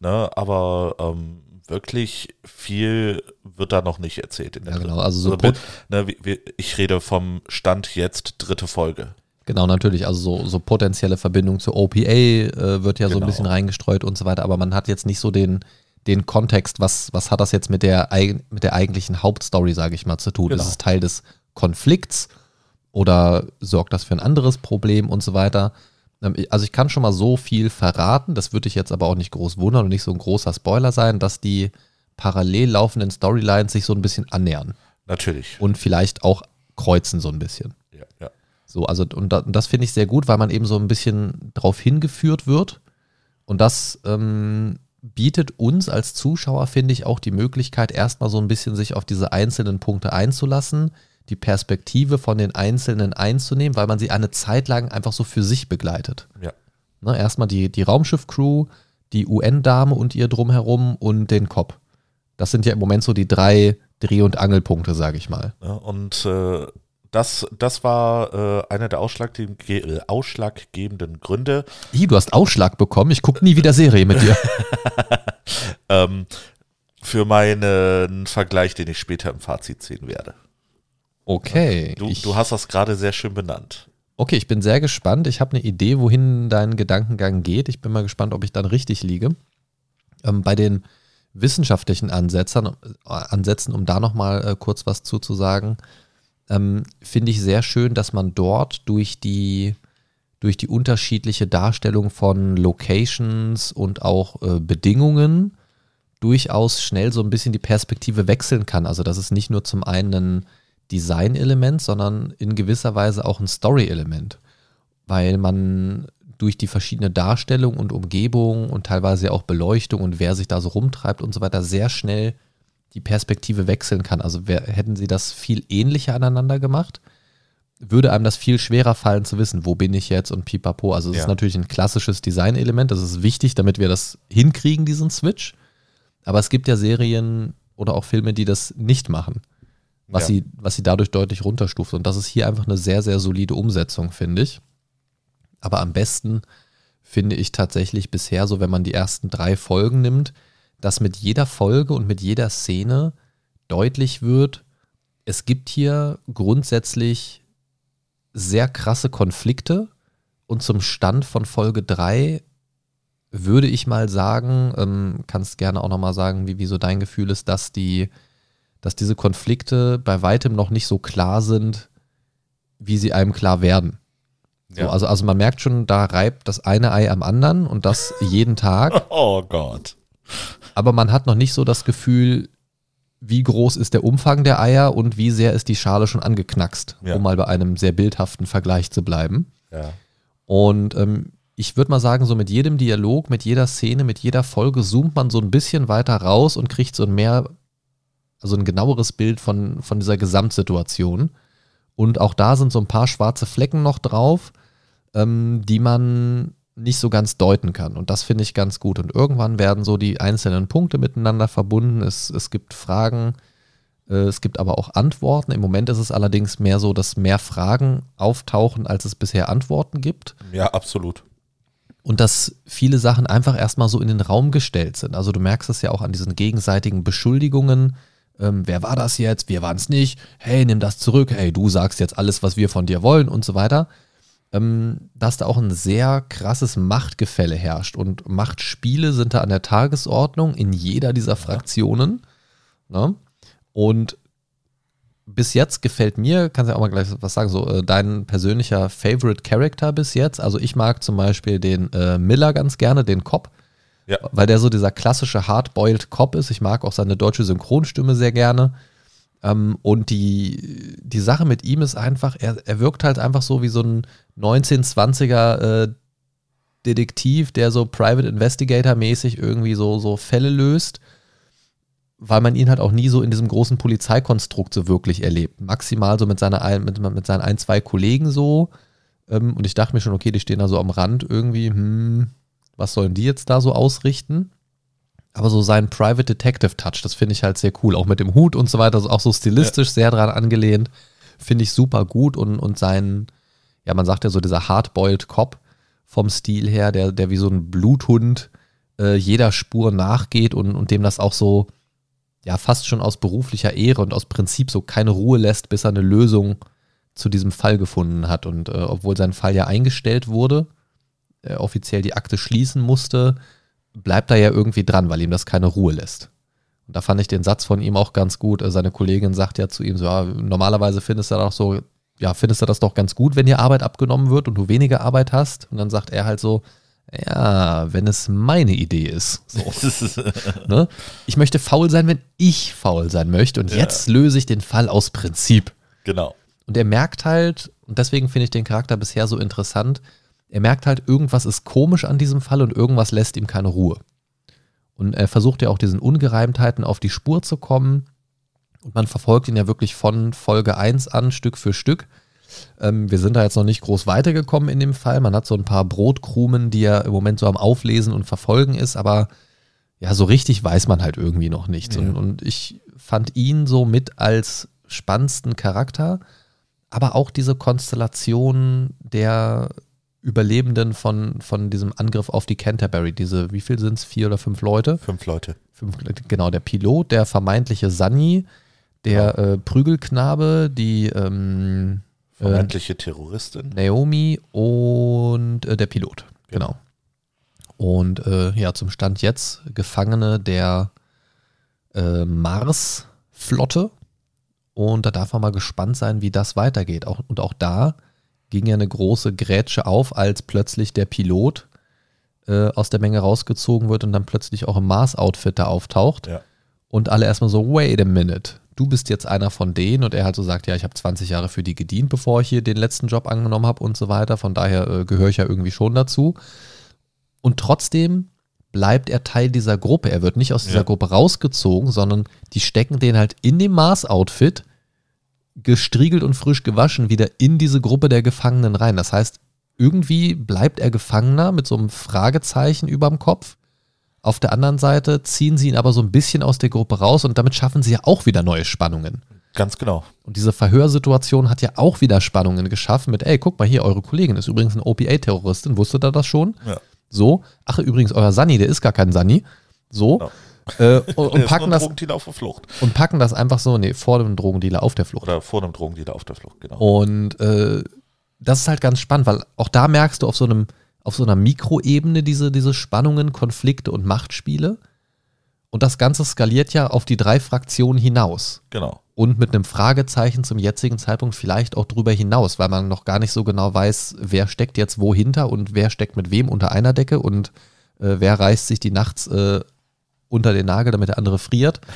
Ne? Aber ähm, wirklich viel wird da noch nicht erzählt. ja, genau. Also so also, ne, ich rede vom Stand jetzt dritte Folge. Genau, natürlich. Also so, so potenzielle Verbindung zu OPA äh, wird ja genau. so ein genau. bisschen reingestreut und so weiter. Aber man hat jetzt nicht so den, den Kontext, was, was hat das jetzt mit der, mit der eigentlichen Hauptstory, sage ich mal, zu tun. Genau. Ist es Teil des Konflikts oder sorgt das für ein anderes Problem und so weiter. Ähm, also ich kann schon mal so viel verraten, das würde ich jetzt aber auch nicht groß wundern und nicht so ein großer Spoiler sein, dass die parallel laufenden Storylines sich so ein bisschen annähern. Natürlich. Und vielleicht auch kreuzen so ein bisschen. Ja, ja. So, also und, da, und das finde ich sehr gut, weil man eben so ein bisschen drauf hingeführt wird. Und das ähm, bietet uns als Zuschauer, finde ich, auch die Möglichkeit, erstmal so ein bisschen sich auf diese einzelnen Punkte einzulassen, die Perspektive von den Einzelnen einzunehmen, weil man sie eine Zeit lang einfach so für sich begleitet. Ja. Ne, erstmal die, die Raumschiff-Crew, die UN-Dame und ihr drumherum und den Cop. Das sind ja im Moment so die drei Dreh- und Angelpunkte, sage ich mal. Ja, und äh, das, das war äh, einer der ausschlaggebenden, äh, ausschlaggebenden Gründe. Hi, du hast Ausschlag bekommen. Ich gucke nie wieder Serie mit dir. ähm, für meinen Vergleich, den ich später im Fazit sehen werde. Okay. Du, ich, du hast das gerade sehr schön benannt. Okay, ich bin sehr gespannt. Ich habe eine Idee, wohin dein Gedankengang geht. Ich bin mal gespannt, ob ich dann richtig liege. Ähm, bei den wissenschaftlichen Ansätzen, äh, Ansätzen um da nochmal äh, kurz was zuzusagen, ähm, finde ich sehr schön, dass man dort durch die, durch die unterschiedliche Darstellung von Locations und auch äh, Bedingungen durchaus schnell so ein bisschen die Perspektive wechseln kann. Also dass es nicht nur zum einen ein Design-Element, sondern in gewisser Weise auch ein Story-Element, weil man durch die verschiedene Darstellung und Umgebung und teilweise auch Beleuchtung und wer sich da so rumtreibt und so weiter sehr schnell die Perspektive wechseln kann. Also wer, hätten sie das viel ähnlicher aneinander gemacht, würde einem das viel schwerer fallen zu wissen, wo bin ich jetzt und pipapo. Also es ja. ist natürlich ein klassisches Design-Element, das ist wichtig, damit wir das hinkriegen, diesen Switch. Aber es gibt ja Serien oder auch Filme, die das nicht machen was, ja. sie, was sie dadurch deutlich runterstuft. Und das ist hier einfach eine sehr, sehr solide Umsetzung, finde ich. Aber am besten finde ich tatsächlich bisher so, wenn man die ersten drei Folgen nimmt, dass mit jeder Folge und mit jeder Szene deutlich wird, es gibt hier grundsätzlich sehr krasse Konflikte und zum Stand von Folge 3 würde ich mal sagen, ähm, kannst gerne auch nochmal sagen, wie, wie so dein Gefühl ist, dass die dass diese Konflikte bei weitem noch nicht so klar sind, wie sie einem klar werden. So, ja. also, also man merkt schon, da reibt das eine Ei am anderen und das jeden Tag. Oh Gott. Aber man hat noch nicht so das Gefühl, wie groß ist der Umfang der Eier und wie sehr ist die Schale schon angeknackst, ja. um mal bei einem sehr bildhaften Vergleich zu bleiben. Ja. Und ähm, ich würde mal sagen, so mit jedem Dialog, mit jeder Szene, mit jeder Folge zoomt man so ein bisschen weiter raus und kriegt so ein mehr, also ein genaueres Bild von, von dieser Gesamtsituation. Und auch da sind so ein paar schwarze Flecken noch drauf, ähm, die man nicht so ganz deuten kann. Und das finde ich ganz gut. Und irgendwann werden so die einzelnen Punkte miteinander verbunden. Es, es gibt Fragen, äh, es gibt aber auch Antworten. Im Moment ist es allerdings mehr so, dass mehr Fragen auftauchen, als es bisher Antworten gibt. Ja, absolut. Und dass viele Sachen einfach erstmal so in den Raum gestellt sind. Also du merkst es ja auch an diesen gegenseitigen Beschuldigungen. Ähm, wer war das jetzt? Wir waren es nicht. Hey, nimm das zurück. Hey, du sagst jetzt alles, was wir von dir wollen und so weiter. Ähm, dass da auch ein sehr krasses Machtgefälle herrscht. Und Machtspiele sind da an der Tagesordnung in jeder dieser Fraktionen. Ne? Und bis jetzt gefällt mir, kannst du ja auch mal gleich was sagen, so äh, dein persönlicher Favorite Character bis jetzt. Also ich mag zum Beispiel den äh, Miller ganz gerne, den Cop. Ja. Weil der so dieser klassische Hardboiled Cop ist. Ich mag auch seine deutsche Synchronstimme sehr gerne. Ähm, und die, die Sache mit ihm ist einfach, er, er wirkt halt einfach so wie so ein 1920er äh, Detektiv, der so Private Investigator mäßig irgendwie so, so Fälle löst weil man ihn halt auch nie so in diesem großen Polizeikonstrukt so wirklich erlebt. Maximal so mit, seiner, mit, mit seinen ein, zwei Kollegen so. Ähm, und ich dachte mir schon, okay, die stehen da so am Rand irgendwie, hm, was sollen die jetzt da so ausrichten? Aber so sein Private Detective Touch, das finde ich halt sehr cool. Auch mit dem Hut und so weiter, also auch so stilistisch ja. sehr dran angelehnt. Finde ich super gut und, und sein, ja, man sagt ja so dieser Hardboiled Cop vom Stil her, der, der wie so ein Bluthund äh, jeder Spur nachgeht und, und dem das auch so, ja fast schon aus beruflicher Ehre und aus Prinzip so keine Ruhe lässt, bis er eine Lösung zu diesem Fall gefunden hat. Und äh, obwohl sein Fall ja eingestellt wurde, äh, offiziell die Akte schließen musste, bleibt er ja irgendwie dran, weil ihm das keine Ruhe lässt. Und da fand ich den Satz von ihm auch ganz gut. Äh, seine Kollegin sagt ja zu ihm so, ja, normalerweise findest du doch so, ja, findest du das doch ganz gut, wenn dir Arbeit abgenommen wird und du weniger Arbeit hast. Und dann sagt er halt so, ja, wenn es meine Idee ist. So. ne? Ich möchte faul sein, wenn ich faul sein möchte. Und ja. jetzt löse ich den Fall aus Prinzip. Genau. Und er merkt halt, und deswegen finde ich den Charakter bisher so interessant, er merkt halt, irgendwas ist komisch an diesem Fall und irgendwas lässt ihm keine Ruhe. Und er versucht ja auch diesen Ungereimtheiten auf die Spur zu kommen. Und man verfolgt ihn ja wirklich von Folge 1 an, Stück für Stück. Ähm, wir sind da jetzt noch nicht groß weitergekommen in dem Fall. Man hat so ein paar Brotkrumen, die er im Moment so am Auflesen und Verfolgen ist, aber ja, so richtig weiß man halt irgendwie noch nichts. Ja. Und, und ich fand ihn so mit als spannendsten Charakter, aber auch diese Konstellation der Überlebenden von, von diesem Angriff auf die Canterbury, diese, wie viel sind es, vier oder fünf Leute? Fünf Leute. Fünf, genau, der Pilot, der vermeintliche Sunny, der äh, Prügelknabe, die ähm, Vermeintliche äh, Terroristin. Naomi und äh, der Pilot. Genau. Und äh, ja, zum Stand jetzt Gefangene der äh, Mars-Flotte. Und da darf man mal gespannt sein, wie das weitergeht. Auch, und auch da ging ja eine große Grätsche auf, als plötzlich der Pilot äh, aus der Menge rausgezogen wird und dann plötzlich auch im Mars-Outfit da auftaucht. Ja. Und alle erstmal so, wait a minute du bist jetzt einer von denen und er halt so sagt, ja, ich habe 20 Jahre für die gedient, bevor ich hier den letzten Job angenommen habe und so weiter. Von daher äh, gehöre ich ja irgendwie schon dazu. Und trotzdem bleibt er Teil dieser Gruppe. Er wird nicht aus dieser ja. Gruppe rausgezogen, sondern die stecken den halt in dem Mars-Outfit, gestriegelt und frisch gewaschen, wieder in diese Gruppe der Gefangenen rein. Das heißt, irgendwie bleibt er Gefangener mit so einem Fragezeichen überm Kopf auf der anderen Seite ziehen sie ihn aber so ein bisschen aus der Gruppe raus und damit schaffen sie ja auch wieder neue Spannungen. Ganz genau. Und diese Verhörsituation hat ja auch wieder Spannungen geschaffen mit, ey, guck mal hier, eure Kollegin ist übrigens eine OPA-Terroristin, wusstet ihr das schon? Ja. So, ach übrigens, euer Sunny, der ist gar kein Sunny. So. Genau. Äh, und, und packen das auf der Flucht. und packen das einfach so, nee, vor dem Drogendealer auf der Flucht. Oder vor dem Drogendealer auf der Flucht, genau. Und äh, das ist halt ganz spannend, weil auch da merkst du auf so einem auf so einer Mikroebene diese, diese Spannungen, Konflikte und Machtspiele. Und das Ganze skaliert ja auf die drei Fraktionen hinaus. Genau. Und mit einem Fragezeichen zum jetzigen Zeitpunkt vielleicht auch drüber hinaus, weil man noch gar nicht so genau weiß, wer steckt jetzt wo hinter und wer steckt mit wem unter einer Decke und äh, wer reißt sich die nachts äh, unter den Nagel, damit der andere friert.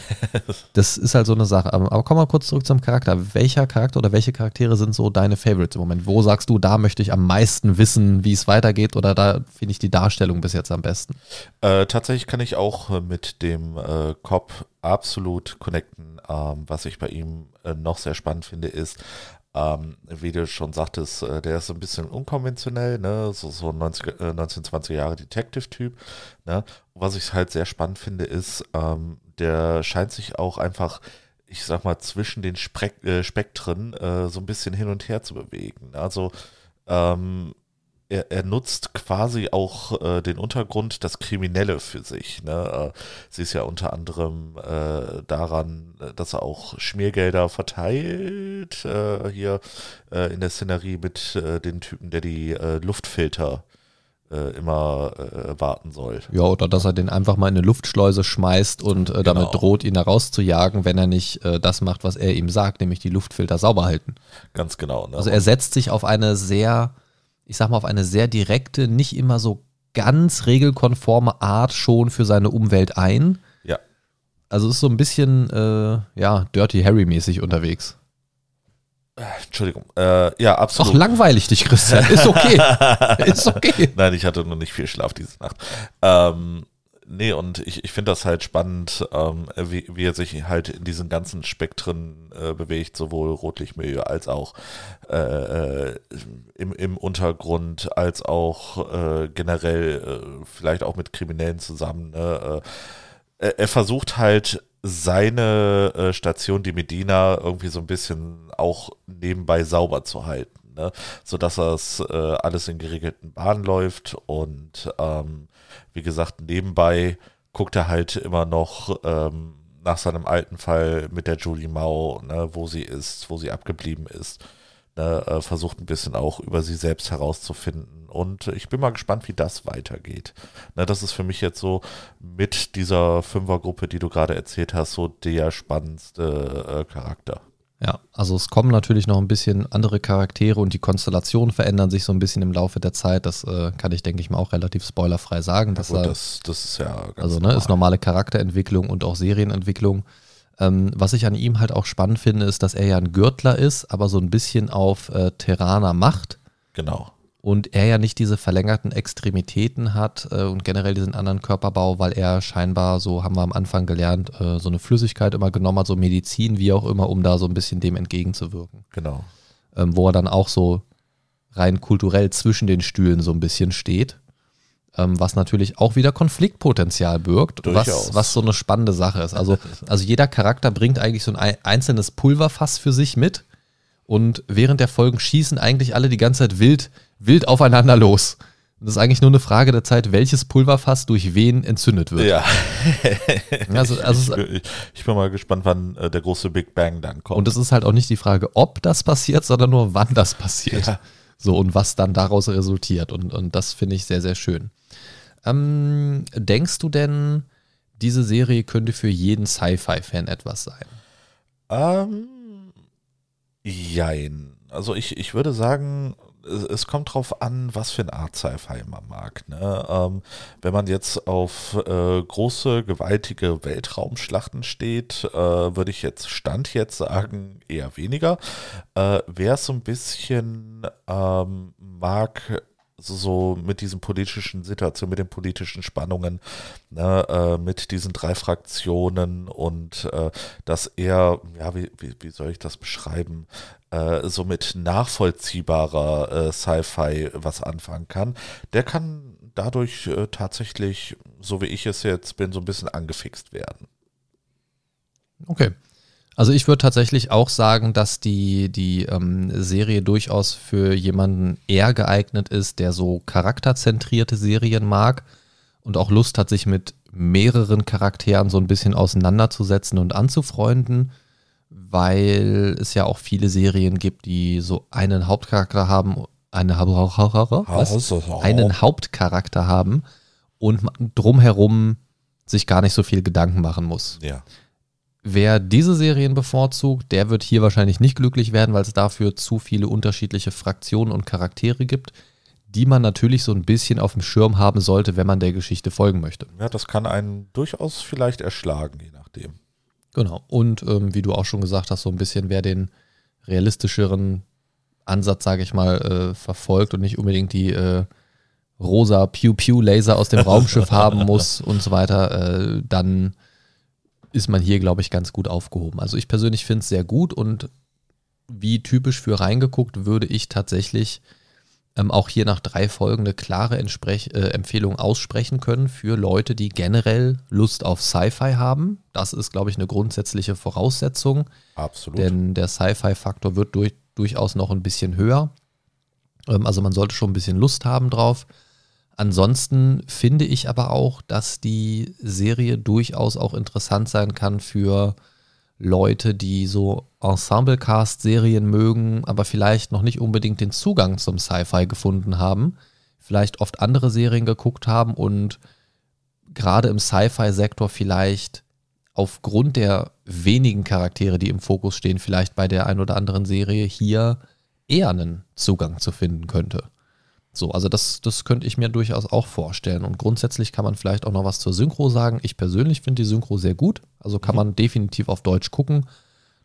Das ist halt so eine Sache. Aber, aber komm mal kurz zurück zum Charakter. Welcher Charakter oder welche Charaktere sind so deine Favorites im Moment? Wo sagst du, da möchte ich am meisten wissen, wie es weitergeht oder da finde ich die Darstellung bis jetzt am besten? Äh, tatsächlich kann ich auch äh, mit dem äh, Cop absolut connecten. Ähm, was ich bei ihm äh, noch sehr spannend finde, ist, ähm, wie du schon sagtest, äh, der ist so ein bisschen unkonventionell, ne? so, so ein 90, äh, 1920 Jahre Detective-Typ. Ne? Was ich halt sehr spannend finde, ist, ähm, der scheint sich auch einfach, ich sag mal, zwischen den Spek äh, Spektren äh, so ein bisschen hin und her zu bewegen. Also ähm, er, er, nutzt quasi auch äh, den Untergrund, das Kriminelle für sich. Ne? Äh, sie ist ja unter anderem äh, daran, dass er auch Schmiergelder verteilt, äh, hier äh, in der Szenerie mit äh, den Typen, der die Luftfilter immer warten soll. Ja, oder dass er den einfach mal in eine Luftschleuse schmeißt und genau. damit droht, ihn da rauszujagen, wenn er nicht das macht, was er ihm sagt, nämlich die Luftfilter sauber halten. Ganz genau. Ne? Also er setzt sich auf eine sehr ich sag mal, auf eine sehr direkte, nicht immer so ganz regelkonforme Art schon für seine Umwelt ein. Ja. Also ist so ein bisschen, äh, ja, Dirty Harry-mäßig unterwegs. Äh, Entschuldigung. Äh, ja, absolut. Ach, langweilig dich, Christian. Ist okay. ist okay. Nein, ich hatte nur nicht viel Schlaf diese Nacht. Ähm, nee, und ich, ich finde das halt spannend, ähm, wie, wie er sich halt in diesen ganzen Spektren äh, bewegt, sowohl Rotlichtmilieu als auch äh, äh, im, im Untergrund, als auch äh, generell äh, vielleicht auch mit Kriminellen zusammen. Ne? Äh, er, er, versucht halt seine Station, die Medina, irgendwie so ein bisschen auch nebenbei sauber zu halten. Ne? sodass das äh, alles in geregelten Bahnen läuft und ähm, wie gesagt, nebenbei guckt er halt immer noch ähm, nach seinem alten Fall mit der Julie Mao, ne, wo sie ist, wo sie abgeblieben ist. Ne, äh, versucht ein bisschen auch über sie selbst herauszufinden. Und ich bin mal gespannt, wie das weitergeht. Ne, das ist für mich jetzt so mit dieser Fünfergruppe, die du gerade erzählt hast, so der spannendste äh, Charakter. Ja, also es kommen natürlich noch ein bisschen andere Charaktere und die Konstellationen verändern sich so ein bisschen im Laufe der Zeit. Das äh, kann ich, denke ich mal, auch relativ spoilerfrei sagen. Dass gut, das, das ist ja ganz Also ne, ist normale Charakterentwicklung und auch Serienentwicklung. Ähm, was ich an ihm halt auch spannend finde, ist, dass er ja ein Gürtler ist, aber so ein bisschen auf äh, Terraner Macht. Genau und er ja nicht diese verlängerten Extremitäten hat äh, und generell diesen anderen Körperbau, weil er scheinbar, so haben wir am Anfang gelernt, äh, so eine Flüssigkeit immer genommen hat, so Medizin, wie auch immer, um da so ein bisschen dem entgegenzuwirken. Genau. Ähm, wo er dann auch so rein kulturell zwischen den Stühlen so ein bisschen steht. Ähm, was natürlich auch wieder Konfliktpotenzial birgt, was, was so eine spannende Sache ist. Also, also jeder Charakter bringt eigentlich so ein einzelnes Pulverfass für sich mit und während der Folgen schießen eigentlich alle die ganze Zeit wild wild aufeinander los. Das ist eigentlich nur eine Frage der Zeit, welches Pulverfass durch wen entzündet wird. Ja. also, also ich, bin, ich, bin, mal gespannt, wann äh, der große Big Bang dann kommt. Und es ist halt auch nicht die Frage, ob das passiert, sondern nur, wann das passiert. Ja. So und was dann daraus resultiert. Und, und das finde ich sehr, sehr schön. Ähm, denkst du denn, diese Serie könnte für jeden Sci-Fi-Fan etwas sein? Ähm, jein. Also ich, ich würde sagen, es kommt drauf an, was für eine Art Sci-Fi man mag. Ne? Ähm, wenn man jetzt auf äh, große, gewaltige Weltraumschlachten steht, äh, würde ich jetzt Stand jetzt sagen, eher weniger. Äh, Wer so ein bisschen ähm, mag, so, so mit diesen politischen Situationen, mit den politischen Spannungen, ne, äh, mit diesen drei Fraktionen und äh, dass er, ja, wie, wie, wie soll ich das beschreiben, äh, so mit nachvollziehbarer äh, Sci-Fi was anfangen kann, der kann dadurch äh, tatsächlich, so wie ich es jetzt bin, so ein bisschen angefixt werden. Okay. Also ich würde tatsächlich auch sagen, dass die, die ähm, Serie durchaus für jemanden eher geeignet ist, der so charakterzentrierte Serien mag und auch Lust hat, sich mit mehreren Charakteren so ein bisschen auseinanderzusetzen und anzufreunden weil es ja auch viele Serien gibt, die so einen Hauptcharakter haben, eine, was? einen Hauptcharakter haben und drumherum sich gar nicht so viel Gedanken machen muss. Ja. Wer diese Serien bevorzugt, der wird hier wahrscheinlich nicht glücklich werden, weil es dafür zu viele unterschiedliche Fraktionen und Charaktere gibt. die man natürlich so ein bisschen auf dem Schirm haben sollte, wenn man der Geschichte folgen möchte. Ja, das kann einen durchaus vielleicht erschlagen, je nachdem. Genau. Und ähm, wie du auch schon gesagt hast, so ein bisschen, wer den realistischeren Ansatz, sage ich mal, äh, verfolgt und nicht unbedingt die äh, rosa Pew-Pew-Laser aus dem Raumschiff haben muss und so weiter, äh, dann ist man hier, glaube ich, ganz gut aufgehoben. Also ich persönlich finde es sehr gut und wie typisch für reingeguckt, würde ich tatsächlich ähm, auch hier nach drei Folgen eine klare Entsprech äh, Empfehlung aussprechen können für Leute, die generell Lust auf Sci-Fi haben. Das ist, glaube ich, eine grundsätzliche Voraussetzung. Absolut. Denn der Sci-Fi-Faktor wird durch, durchaus noch ein bisschen höher. Ähm, also man sollte schon ein bisschen Lust haben drauf. Ansonsten finde ich aber auch, dass die Serie durchaus auch interessant sein kann für Leute, die so Ensemble-Cast-Serien mögen, aber vielleicht noch nicht unbedingt den Zugang zum Sci-Fi gefunden haben, vielleicht oft andere Serien geguckt haben und gerade im Sci-Fi-Sektor vielleicht aufgrund der wenigen Charaktere, die im Fokus stehen, vielleicht bei der ein oder anderen Serie hier eher einen Zugang zu finden könnte. So, also das, das könnte ich mir durchaus auch vorstellen. Und grundsätzlich kann man vielleicht auch noch was zur Synchro sagen. Ich persönlich finde die Synchro sehr gut. Also kann mhm. man definitiv auf Deutsch gucken.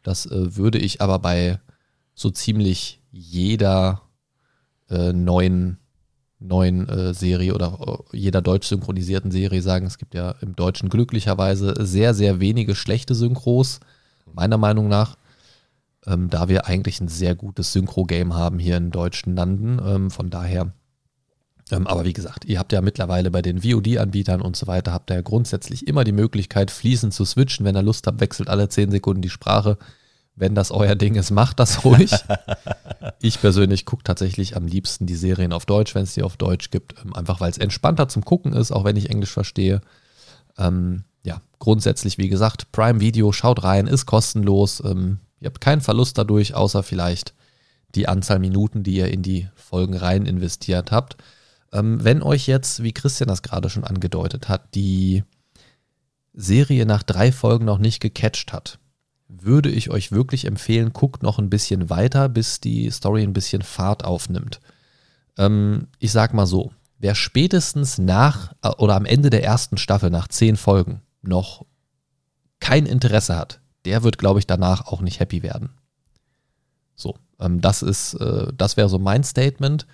Das äh, würde ich aber bei so ziemlich jeder äh, neuen, neuen äh, Serie oder äh, jeder deutsch synchronisierten Serie sagen. Es gibt ja im Deutschen glücklicherweise sehr, sehr wenige schlechte Synchros, meiner Meinung nach ähm, da wir eigentlich ein sehr gutes Synchro-Game haben hier in deutschen Landen. Ähm, von daher, ähm, aber wie gesagt, ihr habt ja mittlerweile bei den VOD-Anbietern und so weiter, habt ihr ja grundsätzlich immer die Möglichkeit, fließend zu switchen. Wenn ihr Lust habt, wechselt alle 10 Sekunden die Sprache. Wenn das euer Ding ist, macht das ruhig. ich persönlich gucke tatsächlich am liebsten die Serien auf Deutsch, wenn es die auf Deutsch gibt. Ähm, einfach weil es entspannter zum Gucken ist, auch wenn ich Englisch verstehe. Ähm, ja, grundsätzlich, wie gesagt, Prime Video, schaut rein, ist kostenlos. Ähm, Ihr habt keinen Verlust dadurch, außer vielleicht die Anzahl Minuten, die ihr in die Folgen rein investiert habt. Ähm, wenn euch jetzt, wie Christian das gerade schon angedeutet hat, die Serie nach drei Folgen noch nicht gecatcht hat, würde ich euch wirklich empfehlen, guckt noch ein bisschen weiter, bis die Story ein bisschen Fahrt aufnimmt. Ähm, ich sag mal so, wer spätestens nach äh, oder am Ende der ersten Staffel nach zehn Folgen noch kein Interesse hat, der wird, glaube ich, danach auch nicht happy werden. So, ähm, das ist, äh, das wäre so mein Statement.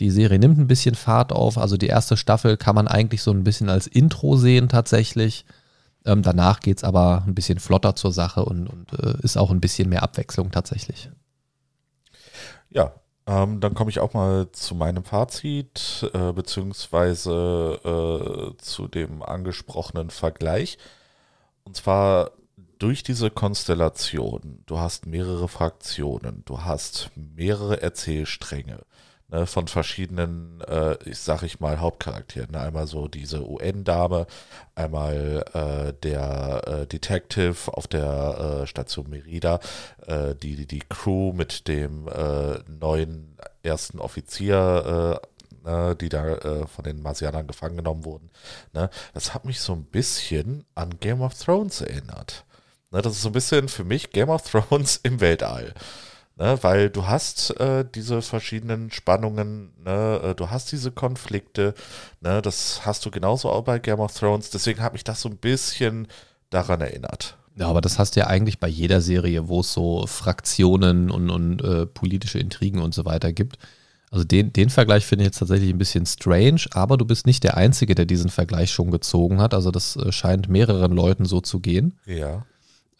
Die Serie nimmt ein bisschen Fahrt auf. Also die erste Staffel kann man eigentlich so ein bisschen als Intro sehen tatsächlich. Ähm, danach geht es aber ein bisschen flotter zur Sache und, und äh, ist auch ein bisschen mehr Abwechslung tatsächlich. Ja, ähm, dann komme ich auch mal zu meinem Fazit, äh, beziehungsweise äh, zu dem angesprochenen Vergleich. Und zwar durch diese Konstellation, du hast mehrere Fraktionen, du hast mehrere Erzählstränge ne, von verschiedenen, äh, ich sag ich mal, Hauptcharakteren. Ne? Einmal so diese UN-Dame, einmal äh, der äh, Detective auf der äh, Station Merida, äh, die, die Crew mit dem äh, neuen ersten Offizier ne, die da äh, von den Marsianern gefangen genommen wurden. Ne, das hat mich so ein bisschen an Game of Thrones erinnert. Ne, das ist so ein bisschen für mich Game of Thrones im Weltall. Ne, weil du hast äh, diese verschiedenen Spannungen, ne, äh, du hast diese Konflikte, ne, das hast du genauso auch bei Game of Thrones. Deswegen hat mich das so ein bisschen daran erinnert. Ja, aber das hast du ja eigentlich bei jeder Serie, wo es so Fraktionen und, und äh, politische Intrigen und so weiter gibt. Also den, den Vergleich finde ich jetzt tatsächlich ein bisschen strange, aber du bist nicht der Einzige, der diesen Vergleich schon gezogen hat. Also das äh, scheint mehreren Leuten so zu gehen. Ja.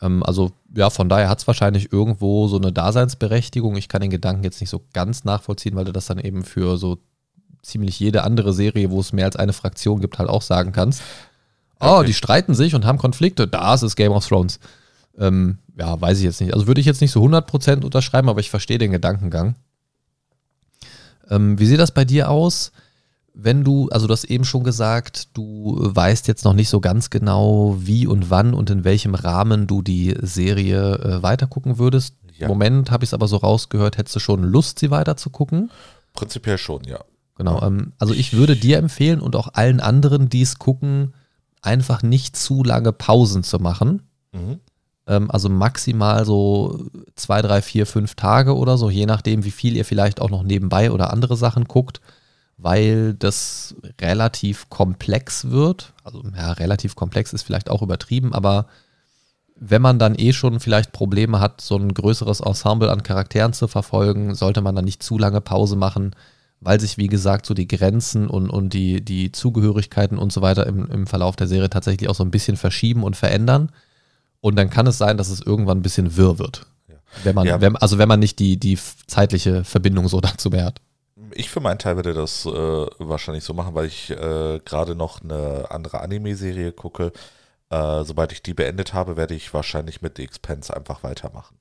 Ähm, also ja, von daher hat es wahrscheinlich irgendwo so eine Daseinsberechtigung. Ich kann den Gedanken jetzt nicht so ganz nachvollziehen, weil du das dann eben für so ziemlich jede andere Serie, wo es mehr als eine Fraktion gibt, halt auch sagen kannst. Oh, okay. die streiten sich und haben Konflikte. Das ist Game of Thrones. Ähm, ja, weiß ich jetzt nicht. Also würde ich jetzt nicht so 100% unterschreiben, aber ich verstehe den Gedankengang. Ähm, wie sieht das bei dir aus? Wenn du, also du hast eben schon gesagt, du weißt jetzt noch nicht so ganz genau, wie und wann und in welchem Rahmen du die Serie äh, weitergucken würdest. Ja. Im Moment habe ich es aber so rausgehört, hättest du schon Lust, sie weiterzugucken? Prinzipiell schon, ja. Genau, ähm, also ich würde dir empfehlen und auch allen anderen, die es gucken, einfach nicht zu lange Pausen zu machen. Mhm. Ähm, also maximal so zwei, drei, vier, fünf Tage oder so, je nachdem, wie viel ihr vielleicht auch noch nebenbei oder andere Sachen guckt weil das relativ komplex wird. Also ja, relativ komplex ist vielleicht auch übertrieben, aber wenn man dann eh schon vielleicht Probleme hat, so ein größeres Ensemble an Charakteren zu verfolgen, sollte man dann nicht zu lange Pause machen, weil sich, wie gesagt, so die Grenzen und, und die, die Zugehörigkeiten und so weiter im, im Verlauf der Serie tatsächlich auch so ein bisschen verschieben und verändern. Und dann kann es sein, dass es irgendwann ein bisschen wirr wird. Ja. Wenn man, ja. wenn, also wenn man nicht die, die zeitliche Verbindung so dazu mehr hat. Ich für meinen Teil würde das äh, wahrscheinlich so machen, weil ich äh, gerade noch eine andere Anime-Serie gucke, äh, sobald ich die beendet habe, werde ich wahrscheinlich mit The Expense einfach weitermachen.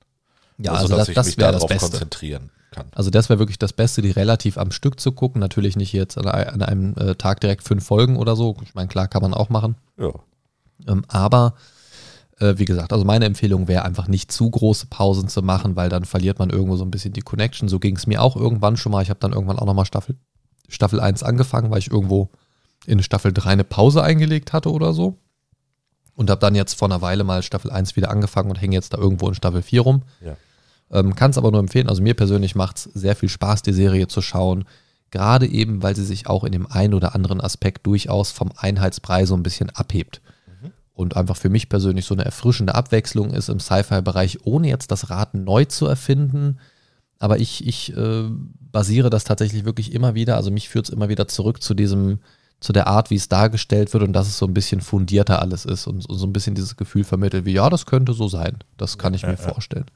Ja, also, also dass das, ich das mich darauf das konzentrieren kann. Also das wäre wirklich das Beste, die relativ am Stück zu gucken. Natürlich nicht jetzt an, an einem äh, Tag direkt fünf Folgen oder so. Ich meine, klar kann man auch machen. Ja. Ähm, aber äh, wie gesagt, also meine Empfehlung wäre einfach nicht zu große Pausen zu machen, weil dann verliert man irgendwo so ein bisschen die Connection. So ging es mir auch irgendwann schon mal. Ich habe dann irgendwann auch nochmal Staffel, Staffel 1 angefangen, weil ich irgendwo in Staffel 3 eine Pause eingelegt hatte oder so und habe dann jetzt vor einer Weile mal Staffel 1 wieder angefangen und hänge jetzt da irgendwo in Staffel 4 rum. Ja. Ähm, Kann es aber nur empfehlen. Also mir persönlich macht es sehr viel Spaß, die Serie zu schauen. Gerade eben, weil sie sich auch in dem einen oder anderen Aspekt durchaus vom Einheitsbrei so ein bisschen abhebt. Und einfach für mich persönlich so eine erfrischende Abwechslung ist im Sci-Fi-Bereich, ohne jetzt das Rad neu zu erfinden. Aber ich, ich äh, basiere das tatsächlich wirklich immer wieder. Also mich führt es immer wieder zurück zu diesem zu der Art, wie es dargestellt wird und dass es so ein bisschen fundierter alles ist und so ein bisschen dieses Gefühl vermittelt, wie ja, das könnte so sein. Das kann ich mir ja, vorstellen.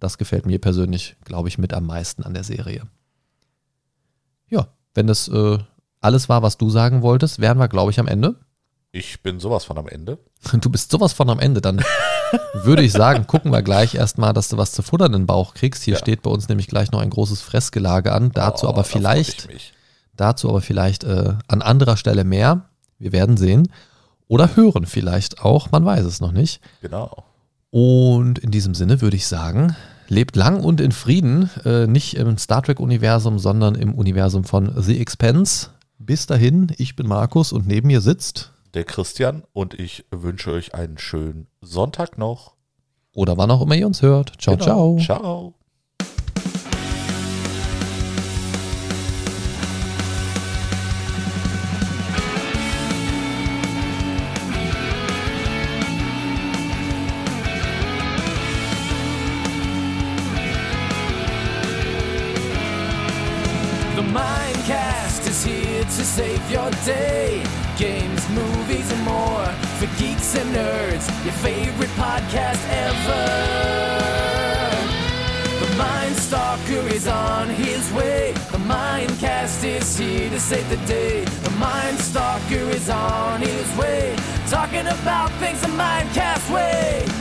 Das gefällt mir persönlich, glaube ich, mit am meisten an der Serie. Ja, wenn das äh, alles war, was du sagen wolltest, wären wir, glaube ich, am Ende. Ich bin sowas von am Ende. Du bist sowas von am Ende. Dann würde ich sagen, gucken wir gleich erstmal, dass du was zu futtern in den Bauch kriegst. Hier ja. steht bei uns nämlich gleich noch ein großes Fressgelage an. Dazu oh, aber vielleicht Dazu aber vielleicht äh, an anderer Stelle mehr. Wir werden sehen. Oder hören vielleicht auch, man weiß es noch nicht. Genau. Und in diesem Sinne würde ich sagen, lebt lang und in Frieden, äh, nicht im Star Trek-Universum, sondern im Universum von The Expense. Bis dahin, ich bin Markus und neben mir sitzt der Christian und ich wünsche euch einen schönen Sonntag noch. Oder wann auch immer ihr uns hört. Ciao, genau. ciao. Ciao. save your day. Is here to save the day. The Mind Stalker is on his way. Talking about things the Mindcast way.